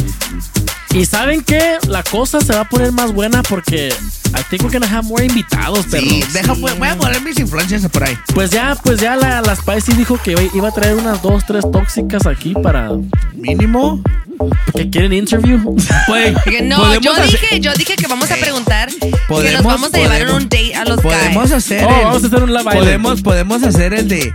Speaker 1: Y ¿saben qué? La cosa se va a poner más buena porque I think we're gonna have more invitados, perro.
Speaker 2: Sí, deja, pues, voy a poner mis influencias por ahí.
Speaker 1: Pues ya, pues ya la, la Spicy dijo que iba- a traer unas dos, tres tóxicas aquí para
Speaker 2: Mínimo.
Speaker 1: que quieren interview.
Speaker 2: Pues,
Speaker 3: no,
Speaker 2: podemos
Speaker 3: yo
Speaker 2: hacer-
Speaker 3: dije, yo dije que vamos a preguntar que nos
Speaker 2: podemos-
Speaker 3: vamos a llevar en un date a los
Speaker 2: Podemos
Speaker 3: guys.
Speaker 2: hacer.
Speaker 1: Oh,
Speaker 2: el-
Speaker 1: vamos a hacer un live
Speaker 2: podemos, podemos hacer el de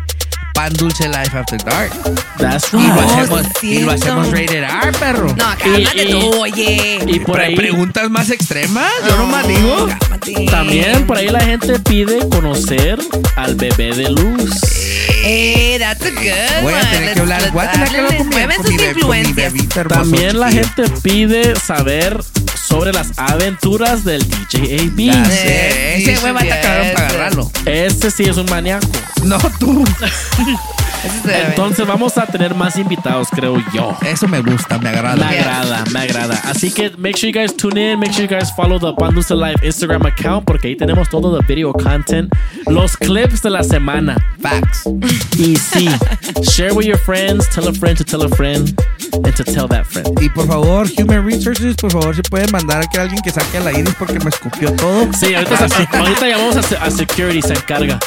Speaker 2: Pan Dulce Life After Dark.
Speaker 1: That's
Speaker 2: Y lo
Speaker 1: right.
Speaker 2: hacemos, y lo hacemos rated R, perro.
Speaker 3: No, cálmate
Speaker 1: Y- y-
Speaker 3: tú, oye.
Speaker 1: Y por ahí
Speaker 2: preguntas más extremas, yo
Speaker 3: No,
Speaker 2: nomás digo.
Speaker 3: cálmate.
Speaker 1: también por ahí la gente pide conocer al bebé de luz.
Speaker 3: Eh, that's a good
Speaker 2: Voy a
Speaker 3: one.
Speaker 2: tener que hablar,
Speaker 3: let's
Speaker 2: voy a tener que hablar
Speaker 3: darle-
Speaker 2: con mi,
Speaker 3: mueven
Speaker 2: con
Speaker 3: sus
Speaker 2: mi, be- con mi
Speaker 3: influencias.
Speaker 2: bebita hermoso,
Speaker 1: También la gente pide saber sobre las aventuras del DJ
Speaker 2: Ya
Speaker 1: AB.
Speaker 2: sé, Ese güey va a
Speaker 3: yes.
Speaker 2: para agarrarlo.
Speaker 1: Ese sí es un maníaco.
Speaker 2: No, tú.
Speaker 1: Entonces vamos a tener más invitados, creo yo.
Speaker 2: Eso me gusta, me
Speaker 1: Me
Speaker 2: agrada.
Speaker 1: agrada, me agrada. Así que make sure you guys tune in, make sure you guys follow the Pandusa Live Instagram account porque ahí tenemos todo el video content, los clips de la semana.
Speaker 2: Facts.
Speaker 1: Y sí, share with your friends, tell a friend to tell a friend, and to tell that friend.
Speaker 2: Y por favor, Human Resources, por favor, si pueden mandar a alguien que saque a la iris porque me escupió todo.
Speaker 1: Sí, ahorita, ahorita llamamos a, a security, se encarga.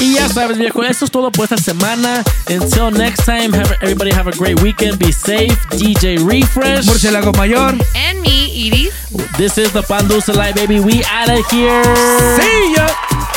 Speaker 1: Y ya sabes, viejo, eso es todo por esta semana. Until next time, have, everybody have a great weekend. Be safe. DJ Refresh.
Speaker 2: Murciélago Mayor.
Speaker 3: And me, Iris.
Speaker 1: This is the Pandusa Live, baby. We out of here.
Speaker 2: See ya.